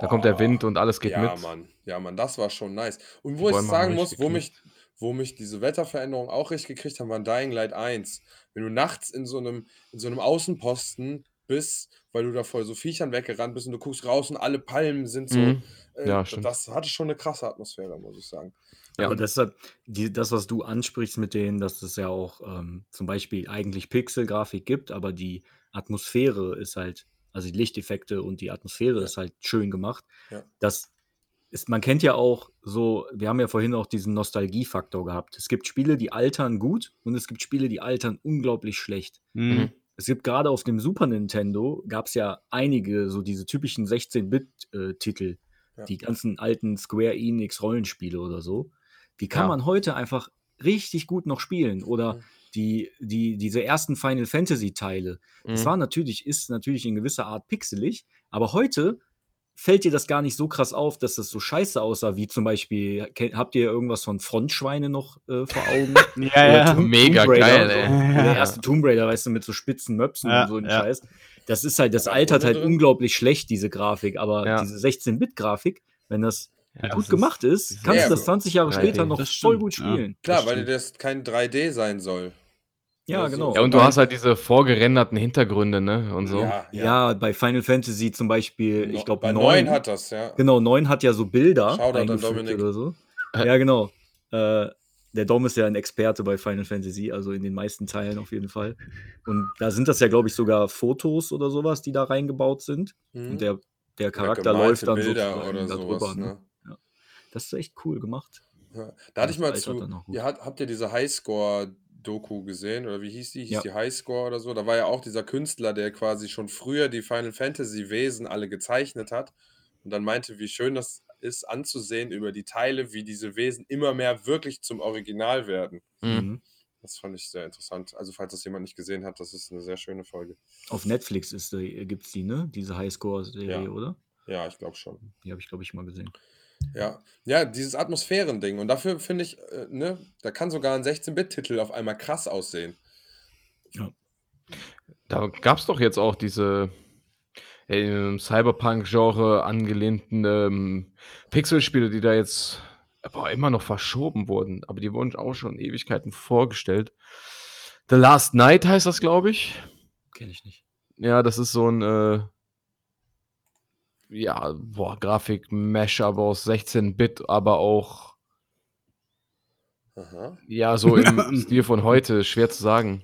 da kommt der boah. Wind und alles geht ja, mit. Mann, ja, Mann, das war schon nice. Und wo ich sagen muss, wo mich, wo mich diese Wetterveränderung auch richtig gekriegt haben, war in Dying Light 1. Wenn du nachts in so einem, in so einem Außenposten bist, weil du da vor so Viechern weggerannt bist und du guckst raus und alle Palmen sind so. Mhm. Äh, Ja, das- stimmt. das hatte schon eine krasse Atmosphäre, muss ich sagen. Ja. Aber deshalb, die, das, was du ansprichst mit denen, dass es ja auch ähm, zum Beispiel eigentlich Pixel-Grafik gibt, aber die Atmosphäre ist halt, also die Lichteffekte und die Atmosphäre Ja. ist halt schön gemacht. Ja. Das ist, man kennt ja auch so, wir haben ja vorhin auch diesen Nostalgiefaktor gehabt. Es gibt Spiele, die altern gut und es gibt Spiele, die altern unglaublich schlecht. Mhm. Es gibt gerade auf dem Super Nintendo gab es ja einige so diese typischen 16-Bit-Titel, Ja. die ganzen alten Square Enix Rollenspiele oder so. Die kann Ja. man heute einfach richtig gut noch spielen. Oder Mhm. die, die, diese ersten Final Fantasy Teile. Das Mhm. war natürlich, ist natürlich in gewisser Art pixelig, aber heute fällt dir das gar nicht so krass auf, dass das so scheiße aussah, wie zum Beispiel, habt ihr irgendwas von Frontschweine noch äh, vor Augen? Ja, ja. Tomb- Mega Tomb geil, und so. ey. Der Ja. erste Tomb Raider, weißt du, mit so spitzen Möpsen Ja, und so ein ja. Scheiß. Das ist halt, das altert halt unglaublich schlecht, diese Grafik. Aber Ja. diese 16-Bit-Grafik, wenn das Ja, gut das gemacht ist, kannst Ja, du das aber- 20 Jahre 3D. später noch voll gut ja. spielen. Klar, weil das kein 3D sein soll. Ja, Ja, so. genau. Ja, und du hast halt diese vorgerenderten Hintergründe, ne? Und so. Ja, Ja, bei Final Fantasy zum Beispiel, ich glaube, bei 9 9 hat das, ja. Genau, 9 hat ja so Bilder Dominik. oder so. Ja, genau. Äh, der Dom ist ja ein Experte bei Final Fantasy, also in den meisten Teilen auf jeden Fall. Und da sind das ja, glaube ich, sogar Fotos oder sowas, die da reingebaut sind. Mhm. Und der, der Charakter läuft dann Bilder sozusagen oder da sowas, drüber. Ne? ne? Das ist echt cool gemacht. Ja. Da hatte ich Das mal zu. Ihr hat, habt ihr diese Highscore-Doku gesehen? Oder wie hieß die? Hieß Ja. die Highscore oder so? Da war ja auch dieser Künstler, der quasi schon früher die Final Fantasy-Wesen alle gezeichnet hat. Und dann meinte, wie schön das ist anzusehen über die Teile, wie diese Wesen immer mehr wirklich zum Original werden. Mhm. Das fand ich sehr interessant. Also, falls das jemand nicht gesehen hat, das ist eine sehr schöne Folge. Auf Netflix gibt es die, ne? Diese Highscore-Serie, Ja. oder? Ja, ich glaube schon. Die habe ich, glaube ich, mal gesehen. Ja, ja, dieses Atmosphärending. Und dafür finde ich, äh, ne, da kann sogar ein 16-Bit-Titel auf einmal krass aussehen. Da gab es doch jetzt auch diese äh, im Cyberpunk-Genre angelehnten ähm, Pixelspiele, die da jetzt aber immer noch verschoben wurden. Aber die wurden auch schon Ewigkeiten vorgestellt. The Last Night heißt das, glaube ich. Kenne ich nicht. Ja, das ist so ein äh, ja, boah, Grafik-Mesh, aber aus 16-Bit, aber auch Aha. ja, so im Stil von heute, schwer zu sagen.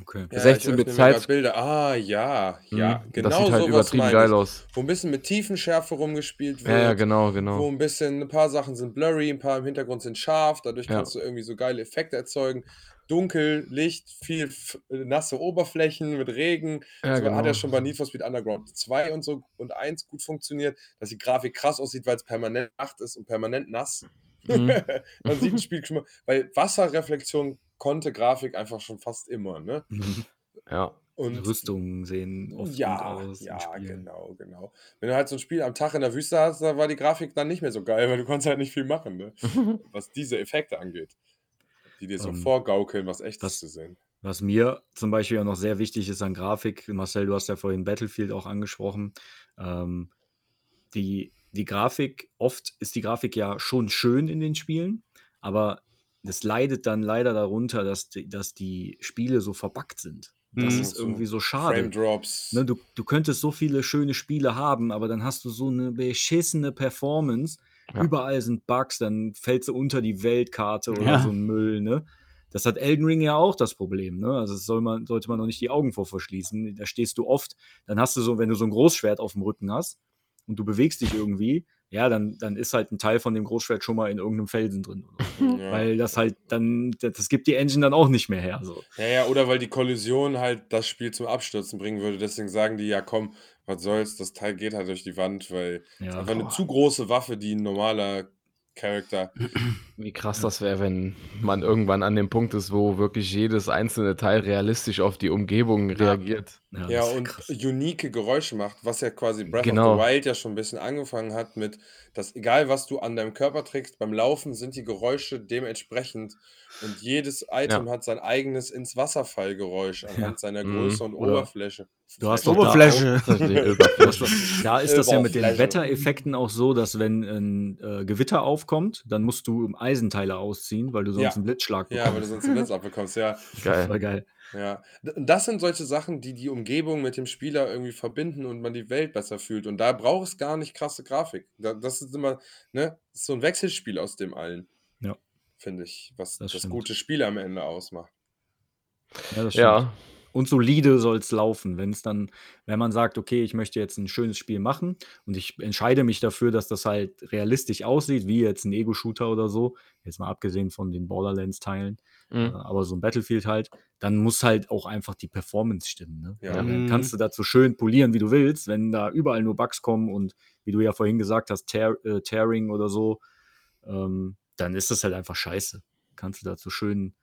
Okay. Ja, 16 ich Bit öffne mir grad Zeit. Bilder. Ah, ja, ja, Mhm. genau das sieht halt übertrieben geil aus. Wo ein bisschen mit Tiefenschärfe rumgespielt Ja, ja, wird, genau, wo genau. ein bisschen, ein paar Sachen sind blurry, ein paar im Hintergrund sind scharf, dadurch Ja. kannst du irgendwie so geile Effekte erzeugen. Dunkel, Licht, viel äh, nasse Oberflächen mit Regen. Ja, Das war- hat ja genau. schon bei Need for Speed Underground 2 und so und 1 gut funktioniert, dass die Grafik krass aussieht, weil es permanent Nacht ist und permanent nass. Mhm. Man sieht ein Spiel schon mal, weil Wasserreflexion konnte Grafik einfach schon fast immer, ne? Mhm. Ja. Und Rüstungen sehen oft ja, aus. ja, genau, genau. Wenn du halt so ein Spiel am Tag in der Wüste hast, da war die Grafik dann nicht mehr so geil, weil du konntest halt nicht viel machen, ne? Was diese Effekte angeht, die dir so Ähm, vorgaukeln, was echtes was- zu sehen. Was mir zum Beispiel auch noch sehr wichtig ist an Grafik, Marcel, du hast ja vorhin Battlefield auch angesprochen. Ähm, die, die Grafik, oft ist die Grafik ja schon schön in den Spielen, aber das leidet dann leider darunter, dass die, dass die Spiele so verbuggt sind. Das Mhm. ist irgendwie so schade. Frame Drops. Ne, du, du könntest so viele schöne Spiele haben, aber dann hast du so eine beschissene Performance. Ja. Überall sind Bugs, dann fällst du unter die Weltkarte oder Ja. so ein Müll. Ne? Das hat Elden Ring ja auch das Problem. Ne? Also das soll man, sollte man noch nicht die Augen vor verschließen. Da stehst du oft, dann hast du so, wenn du so ein Großschwert auf dem Rücken hast und du bewegst dich irgendwie, ja, dann, dann ist halt ein Teil von dem Großschwert schon mal in irgendeinem Felsen drin. Oder so. Ja. Weil das halt dann, das, gibt die Engine dann auch nicht mehr her. So. Ja, ja, oder weil die Kollision halt das Spiel zum Abstürzen bringen würde. Deswegen sagen die, ja komm, was soll's, das Teil geht halt durch die Wand, weil es Ja. einfach eine zu große Waffe, die ein normaler Charakter. Wie krass das wäre, wenn man irgendwann an dem Punkt ist, wo wirklich jedes einzelne Teil realistisch auf die Umgebung reagiert. Ja, ist und krass. unique Geräusche macht, was ja quasi Breath Genau. of the Wild ja schon ein bisschen angefangen hat mit, dass egal was du an deinem Körper trägst, beim Laufen sind die Geräusche dementsprechend und jedes Item hat sein eigenes ins Wasserfallgeräusch anhand seiner Mhm. Größe und Oder Oberfläche. Du hast da Oberfläche. Das Das war- Da ist das ja mit den. Wettereffekten auch so, dass wenn ein äh, Gewitter aufkommt, dann musst du Eisenteile ausziehen, weil du sonst Ja. einen Blitzschlag Ja, weil du bekommst. sonst einen Blitz abbekommst, ja. Geil. Voll geil. Ja, D- das sind solche Sachen, die die Umgebung mit dem Spieler irgendwie verbinden und man die Welt besser fühlt. Und da braucht es gar nicht krasse Grafik. Da, das ist immer, ne, das ist so ein Wechselspiel aus dem allen. Ja. Finde ich, was Das das, gute Spiel am Ende ausmacht. Ja, das stimmt. Ja, Und solide soll es laufen. Wenn es dann, wenn man sagt, okay, ich möchte jetzt ein schönes Spiel machen und ich entscheide mich dafür, dass das halt realistisch aussieht, wie jetzt ein Ego-Shooter oder so, jetzt mal abgesehen von den Borderlands-Teilen, äh, Mhm. aber so ein Battlefield halt, dann muss halt auch einfach die Performance stimmen. Ne? Ja. Dann Mhm. kannst du dazu schön polieren, wie du willst, wenn da überall nur Bugs kommen und wie du ja vorhin gesagt hast, Tear, äh, Tearing oder so, ähm, dann ist das halt einfach scheiße. Kannst du dazu schön,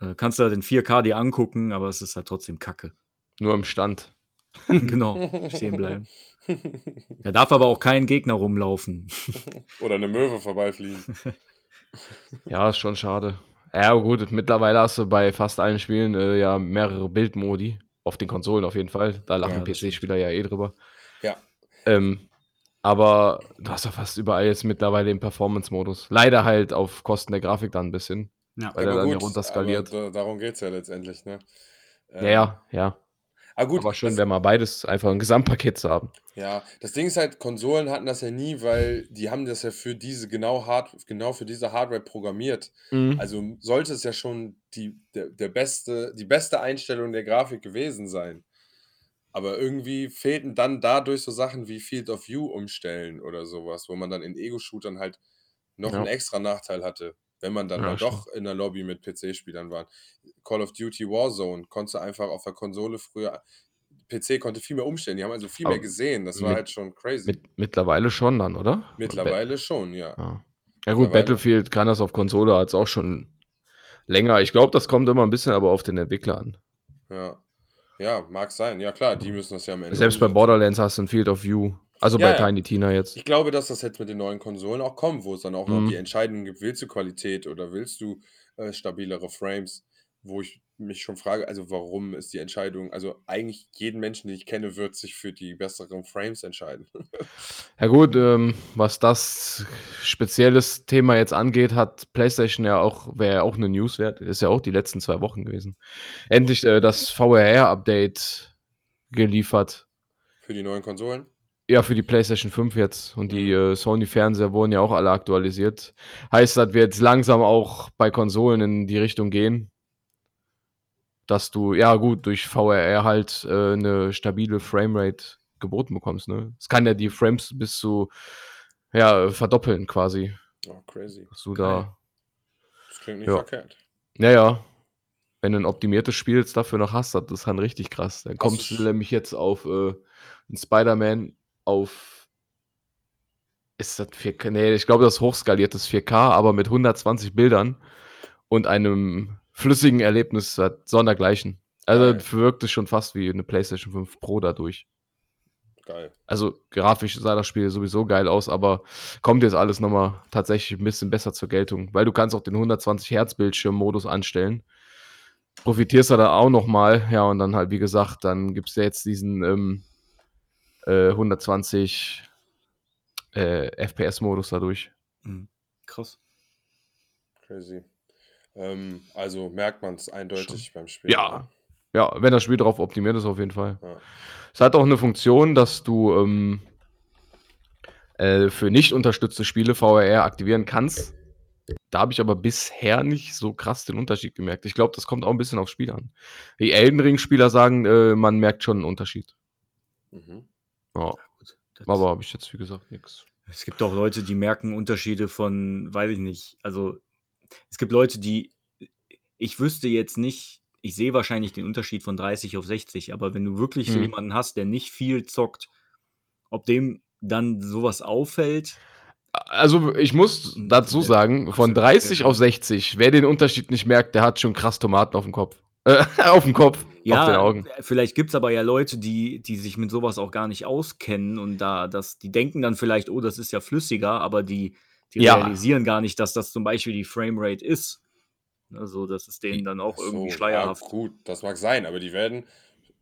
äh, kannst du halt in 4K dir angucken, aber es ist halt trotzdem Kacke. nur im Stand. genau, stehen bleiben. Da darf aber auch kein Gegner rumlaufen. Oder eine Möwe vorbeifliegen. Ja, ist schon schade. Ja, gut, mittlerweile hast du bei fast allen Spielen äh, ja mehrere Bildmodi. Auf den Konsolen auf jeden Fall. Da lachen Ja, PC-Spieler ja eh drüber. Ja. Ähm, aber du hast ja fast überall jetzt mittlerweile den Performance-Modus. Leider halt auf Kosten der Grafik dann ein bisschen. Ja. Weil er dann ja runter skaliert. aber da, darum geht es ja letztendlich, ne? Ja, ja, ja. Aber gut, aber schön wäre mal beides einfach ein Gesamtpaket zu haben. Ja, das Ding ist halt, Konsolen hatten das ja nie, weil die haben das ja für diese genau hard, genau für diese Hardware programmiert. Also sollte es ja schon die, der, der beste, die beste Einstellung der Grafik gewesen sein. Aber irgendwie fehlten dann dadurch so Sachen wie Field of View umstellen oder sowas, wo man dann in Ego-Shootern halt noch Ja. einen extra Nachteil hatte, wenn man dann Ja, mal doch in der Lobby mit PC-Spielern war. Call of Duty Warzone konntest du einfach auf der Konsole früher. PC konnte viel mehr umstellen, die haben also viel Aber mehr gesehen. Das war mit- halt schon crazy. Mit, mittlerweile schon dann, oder? Mittlerweile schon, ja. Ja, ja gut. Battlefield kann das auf Konsole als auch schon länger. Ich glaube, das kommt immer ein bisschen aber auf den Entwickler an. Ja. Ja, mag sein. Ja, klar, die müssen das ja am Ende. Selbst bei. Borderlands hast du ein Field of View. Also Ja, bei ja. Tiny Tina jetzt. Ich glaube, dass das jetzt mit den neuen Konsolen auch kommt, wo es dann auch noch Mhm. die Entscheidung gibt, willst du Qualität oder willst du äh, stabilere Frames? Wo ich mich schon frage, also warum ist die Entscheidung, also eigentlich jeden Menschen, den ich kenne, wird sich für die besseren Frames entscheiden. Ja gut, ähm, was das spezielles Thema jetzt angeht, hat PlayStation ja auch, wäre ja auch eine News wert, ist ja auch die letzten zwei Wochen gewesen. Endlich äh, das VRR-Update geliefert. für die neuen Konsolen. Ja, für die PlayStation 5 jetzt. Und die äh, Sony-Fernseher wurden ja auch alle aktualisiert. Heißt, dass wir jetzt langsam auch bei Konsolen in die Richtung gehen. dass du, ja gut, durch VRR halt äh, eine stabile Framerate geboten bekommst. Ne? Es kann ja die Frames bis zu ja, verdoppeln quasi. Oh, crazy. Dass du Geil. da, Das klingt nicht Ja. verkehrt. naja, wenn du ein optimiertes Spiel jetzt dafür noch hast, das ist dann richtig krass. Dann kommst du nämlich jetzt auf äh, einen Spider-Man auf. Ist das 4K? Nee, ich glaube, das ist hochskaliertes 4K, aber mit 120 Bildern und einem flüssigen Erlebnis hat sondergleichen. Also Geil. wirkt es schon fast wie eine PlayStation 5 Pro dadurch. Geil. Also grafisch sah das Spiel sowieso geil aus, aber kommt jetzt alles nochmal tatsächlich ein bisschen besser zur Geltung, weil du kannst auch den 120 Hertz Bildschirm-Modus anstellen. Profitierst du da auch nochmal, ja, und dann halt, wie gesagt, dann gibt es ja jetzt diesen ähm, äh, 120 äh, FPS-Modus dadurch. Mhm. Krass. Crazy. Ähm, also merkt man es eindeutig beim Spiel. Ja. Ja, wenn das Spiel darauf optimiert ist, auf jeden Fall. Ja. Es hat auch eine Funktion, dass du ähm, äh, für nicht unterstützte Spiele VRR aktivieren kannst. Da habe ich aber bisher nicht so krass den Unterschied gemerkt. Ich glaube, das kommt auch ein bisschen aufs Spiel an. Die Elden Ring-Spieler sagen, äh, man merkt schon einen Unterschied. Mhm. Ja. Das- aber habe ich jetzt, wie gesagt, nichts. Es gibt auch Leute, die merken Unterschiede von, weiß ich nicht. Also es gibt Leute, die, ich wüsste jetzt nicht, ich sehe wahrscheinlich den Unterschied von 30 auf 60, aber wenn du wirklich so Mhm. jemanden hast, der nicht viel zockt, ob dem dann sowas auffällt, Also, ich muss dazu Ja, sagen, von absolut. 30 auf 60, wer den Unterschied nicht merkt, der hat schon krass Tomaten auf dem Kopf. Äh, auf dem Kopf, auf den ja, Augen. vielleicht gibt es aber ja Leute, die, die sich mit sowas auch gar nicht auskennen und da, das, die denken dann vielleicht, oh, das ist ja flüssiger, aber die, die Ja. realisieren gar nicht, dass das zum Beispiel die Framerate ist. Also, das ist denen dann auch Ach irgendwie so, schleierhaft. Ja, gut, das mag sein, aber die werden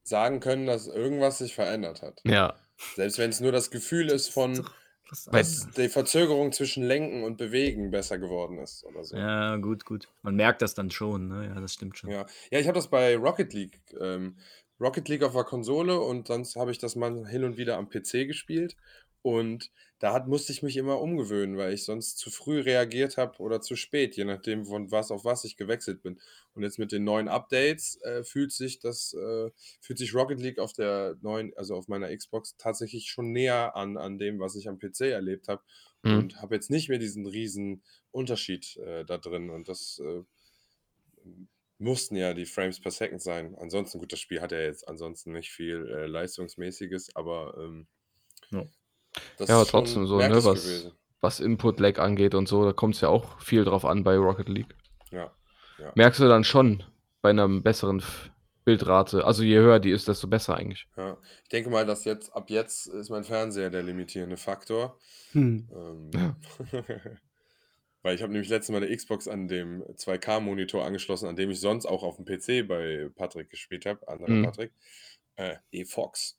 sagen können, dass irgendwas sich verändert hat. Ja. Selbst wenn es nur das Gefühl ist von, Weil- dass die Verzögerung zwischen Lenken und Bewegen besser geworden ist oder so. Ja, gut, gut. Man merkt das dann schon, ne? Ja, das stimmt schon. Ja, ja ich habe das bei Rocket League. Ähm, Rocket League auf der Konsole und sonst habe ich das mal hin und wieder am PC gespielt. Und da hat, musste ich mich immer umgewöhnen, weil ich sonst zu früh reagiert habe oder zu spät, je nachdem, von was auf was ich gewechselt bin. Und jetzt mit den neuen Updates äh, fühlt sich das, äh, fühlt sich Rocket League auf der neuen, also auf meiner Xbox tatsächlich schon näher an, an dem, was ich am PC erlebt habe. Mhm. Und habe jetzt nicht mehr diesen riesen Unterschied äh, da drin. Und das äh, mussten ja die Frames per Second sein. Ansonsten, gut, das Spiel hat ja jetzt ansonsten nicht viel äh, Leistungsmäßiges, aber ähm, Ja. Das Ja, aber trotzdem so, ne, was- gewesen. Was Input-Lag angeht und so, da kommt es ja auch viel drauf an bei Rocket League. Ja. Merkst du dann schon bei einer besseren Bildrate. Also je höher die ist, desto besser eigentlich. Ja. Ich denke mal, dass jetzt, ab jetzt ist mein Fernseher der limitierende Faktor. Hm. Ähm, Ja. Weil ich habe nämlich letztes Mal eine Xbox an dem 2K-Monitor angeschlossen, an dem ich sonst auch auf dem PC bei Patrick gespielt habe, anderer Mhm. Patrick. Äh, E-Fox.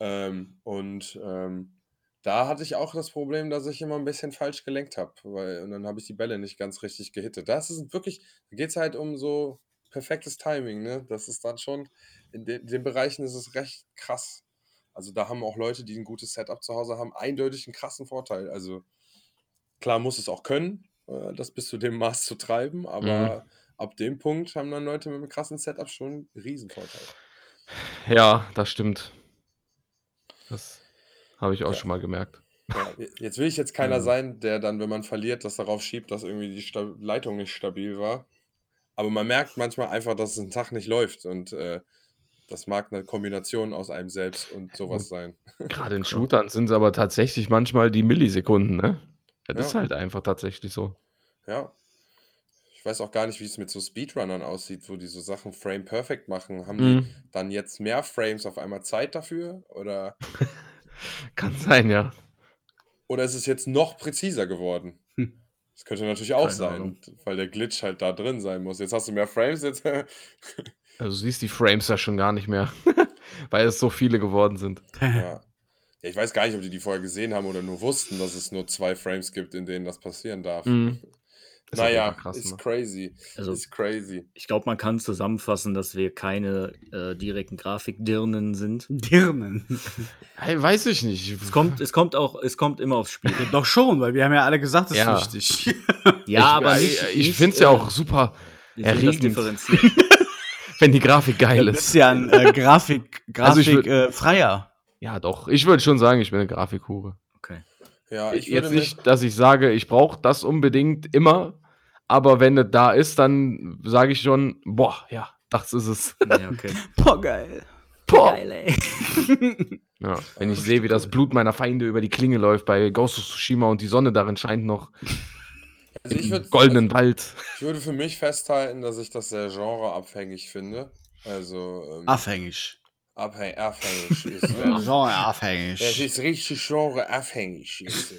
Ähm, und ähm, da hatte ich auch das Problem, dass ich immer ein bisschen falsch gelenkt habe, weil und dann habe ich die Bälle nicht ganz richtig gehittet. Das ist wirklich, da geht es halt um so perfektes Timing, ne? Das ist dann schon, in de den Bereichen ist es recht krass. Also da haben auch Leute, die ein gutes Setup zu Hause haben, eindeutig einen krassen Vorteil. Also klar muss es auch können, äh, das bis zu dem Maß zu treiben, aber ab dem Punkt haben dann Leute mit einem krassen Setup schon einen Riesenvorteil. Ja, das stimmt. Das habe ich auch Ja. schon mal gemerkt. Ja, jetzt will ich jetzt keiner Ja. sein, der dann, wenn man verliert, das darauf schiebt, dass irgendwie die Sta Leitung nicht stabil war. Aber man merkt manchmal einfach, dass es ein Tag nicht läuft und äh, das mag eine Kombination aus einem selbst und sowas sein. Gerade in Shootern sind es aber tatsächlich manchmal die Millisekunden, ne? Das ist Ja. halt einfach tatsächlich so. Ja. Ich weiß auch gar nicht, wie es mit so Speedrunnern aussieht, wo die so Sachen Frame Perfect machen. Haben Mhm. die dann jetzt mehr Frames auf einmal Zeit dafür? Oder, Kann sein, ja. oder ist es jetzt noch präziser geworden? Hm. Das könnte natürlich auch Keine sein, Ahnung. weil der Glitch halt da drin sein muss. Jetzt hast du mehr Frames, jetzt. Also du siehst die Frames ja schon gar nicht mehr, weil es so viele geworden sind. Ja. ja, ich weiß gar nicht, ob die die vorher gesehen haben oder nur wussten, dass es nur zwei Frames gibt, in denen das passieren darf. Mhm. Ist Naja, krass, ist ne? crazy. Also- ist crazy. Ich glaube, man kann zusammenfassen, dass wir keine äh, direkten Grafikdirnen sind. Dirnen. Hey, weiß ich nicht. Es kommt, es kommt auch, es kommt immer aufs Spiel. Doch schon, weil wir haben ja alle gesagt, das Ja. ist wichtig. Ja, ich, aber nicht. ich nicht, finde es ja äh, auch super. erregend. wenn die Grafik geil Du ist. bist ja ein äh, Grafik, Also ich Grafik würd- äh. Ja, doch. Ich würde schon sagen, ich bin eine Grafikhure. Okay. Ja, ich Jetzt nicht, dass ich sage, ich brauche das unbedingt immer, aber wenn es da ist, dann sage ich schon, boah, ja, das ist es. Ja, okay. Boah, geil. Boah. ey. Ja, wenn ich sehe, wie das Blut meiner Feinde über die Klinge läuft bei Ghost of Tsushima und die Sonne darin scheint noch also ich, würd, goldenen Wald. ich würde für mich festhalten, dass ich das sehr genreabhängig finde. Also ähm, Abhängig. abhäng, abhängig ist. Genre Es abhängig. ist richtig genreabhängig. Ist.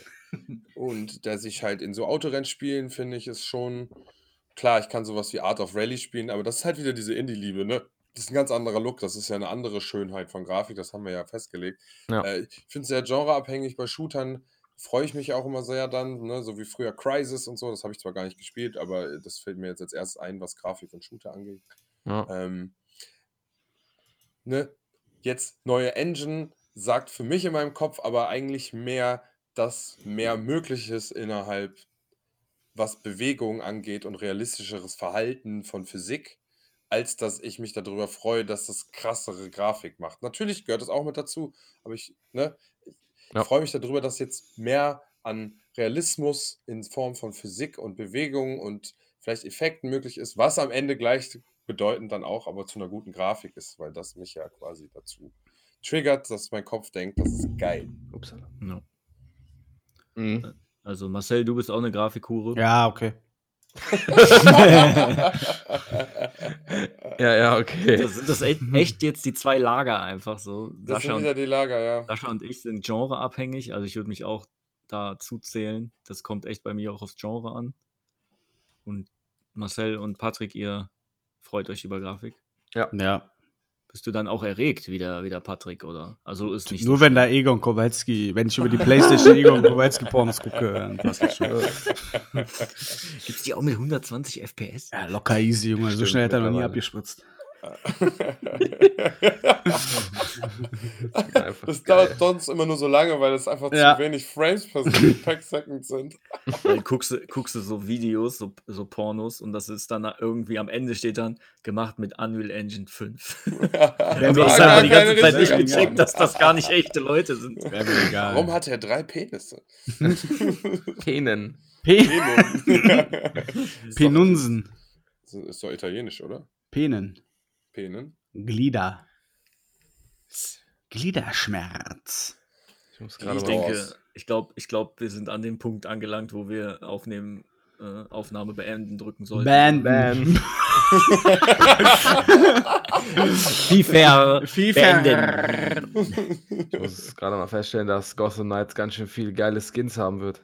Und dass ich halt in so Autorennspielen finde ich es schon klar, ich kann sowas wie Art of Rally spielen, aber das ist halt wieder diese Indie-Liebe, ne? Das ist ein ganz anderer Look, das ist ja eine andere Schönheit von Grafik, das haben wir ja festgelegt. Ja. Äh, ich finde es sehr genreabhängig bei Shootern. Freue ich mich auch immer sehr dann, ne? so wie früher Crisis und so. Das habe ich zwar gar nicht gespielt, aber das fällt mir jetzt als erstes ein, was Grafik und Shooter angeht. Ja. Ähm, ne, jetzt neue Engine sagt für mich in meinem Kopf aber eigentlich mehr, dass mehr möglich ist innerhalb, was Bewegung angeht und realistischeres Verhalten von Physik, als dass ich mich darüber freue, dass das krassere Grafik macht. Natürlich gehört das auch mit dazu, aber ich, ne, ich Ja. freue mich darüber, dass jetzt mehr an Realismus in Form von Physik und Bewegung und vielleicht Effekten möglich ist, was am Ende gleichbedeutend dann auch aber zu einer guten Grafik ist, weil das mich ja quasi dazu triggert, dass mein Kopf denkt, das ist geil. Upsala. Ja. Mhm. Also Marcel, du bist auch eine Grafikhure. Ja, okay. Ja, ja, okay. Das sind das echt, jetzt die zwei Lager einfach so. Das Sascha sind und, wieder die Lager, ja. Sascha und ich sind genreabhängig, also ich würde mich auch dazu zählen. Das kommt echt bei mir auch aufs Genre an. Und Marcel und Patrick, ihr freut euch über Grafik. Ja. Bist du dann auch erregt, wie der, wie der Patrick, oder? Also ist nicht Nur so wenn da Egon Kowalski, wenn ich über die Playstation Egon Kowalski Pornos gucke, dann passt das schon. Gibt's die auch mit 120 FPS? Ja, locker easy, Junge. So Stimmt, schnell hat er noch nie abgespritzt. Einfach das dauert sonst immer nur so lange, weil es einfach Ja. zu wenig Frames per, Second sind. Weil guckst, du- guckst du so Videos, so, so Pornos und das ist dann irgendwie am Ende steht dann gemacht mit Unreal Engine 5. Wäre Also mir ich gar habe die ganze Zeit nicht gecheckt, dass das gar nicht echte Leute sind. Wäre mir egal. Warum hat er drei Penisse? Penen. Pe Penen. Penunsen. Ist doch italienisch, oder? Penen. Penen. Glieder. Gliederschmerz. Ich muss Ich gerade Ich mal denke- denke, ich glaube, ich glaub, wir sind an dem Punkt angelangt, wo wir aufnehmen, äh, Aufnahme beenden drücken sollten. Ban. Ban. FIFA. FIFA. Ich muss gerade mal feststellen, dass Gotham Knights ganz schön viel geile Skins haben wird.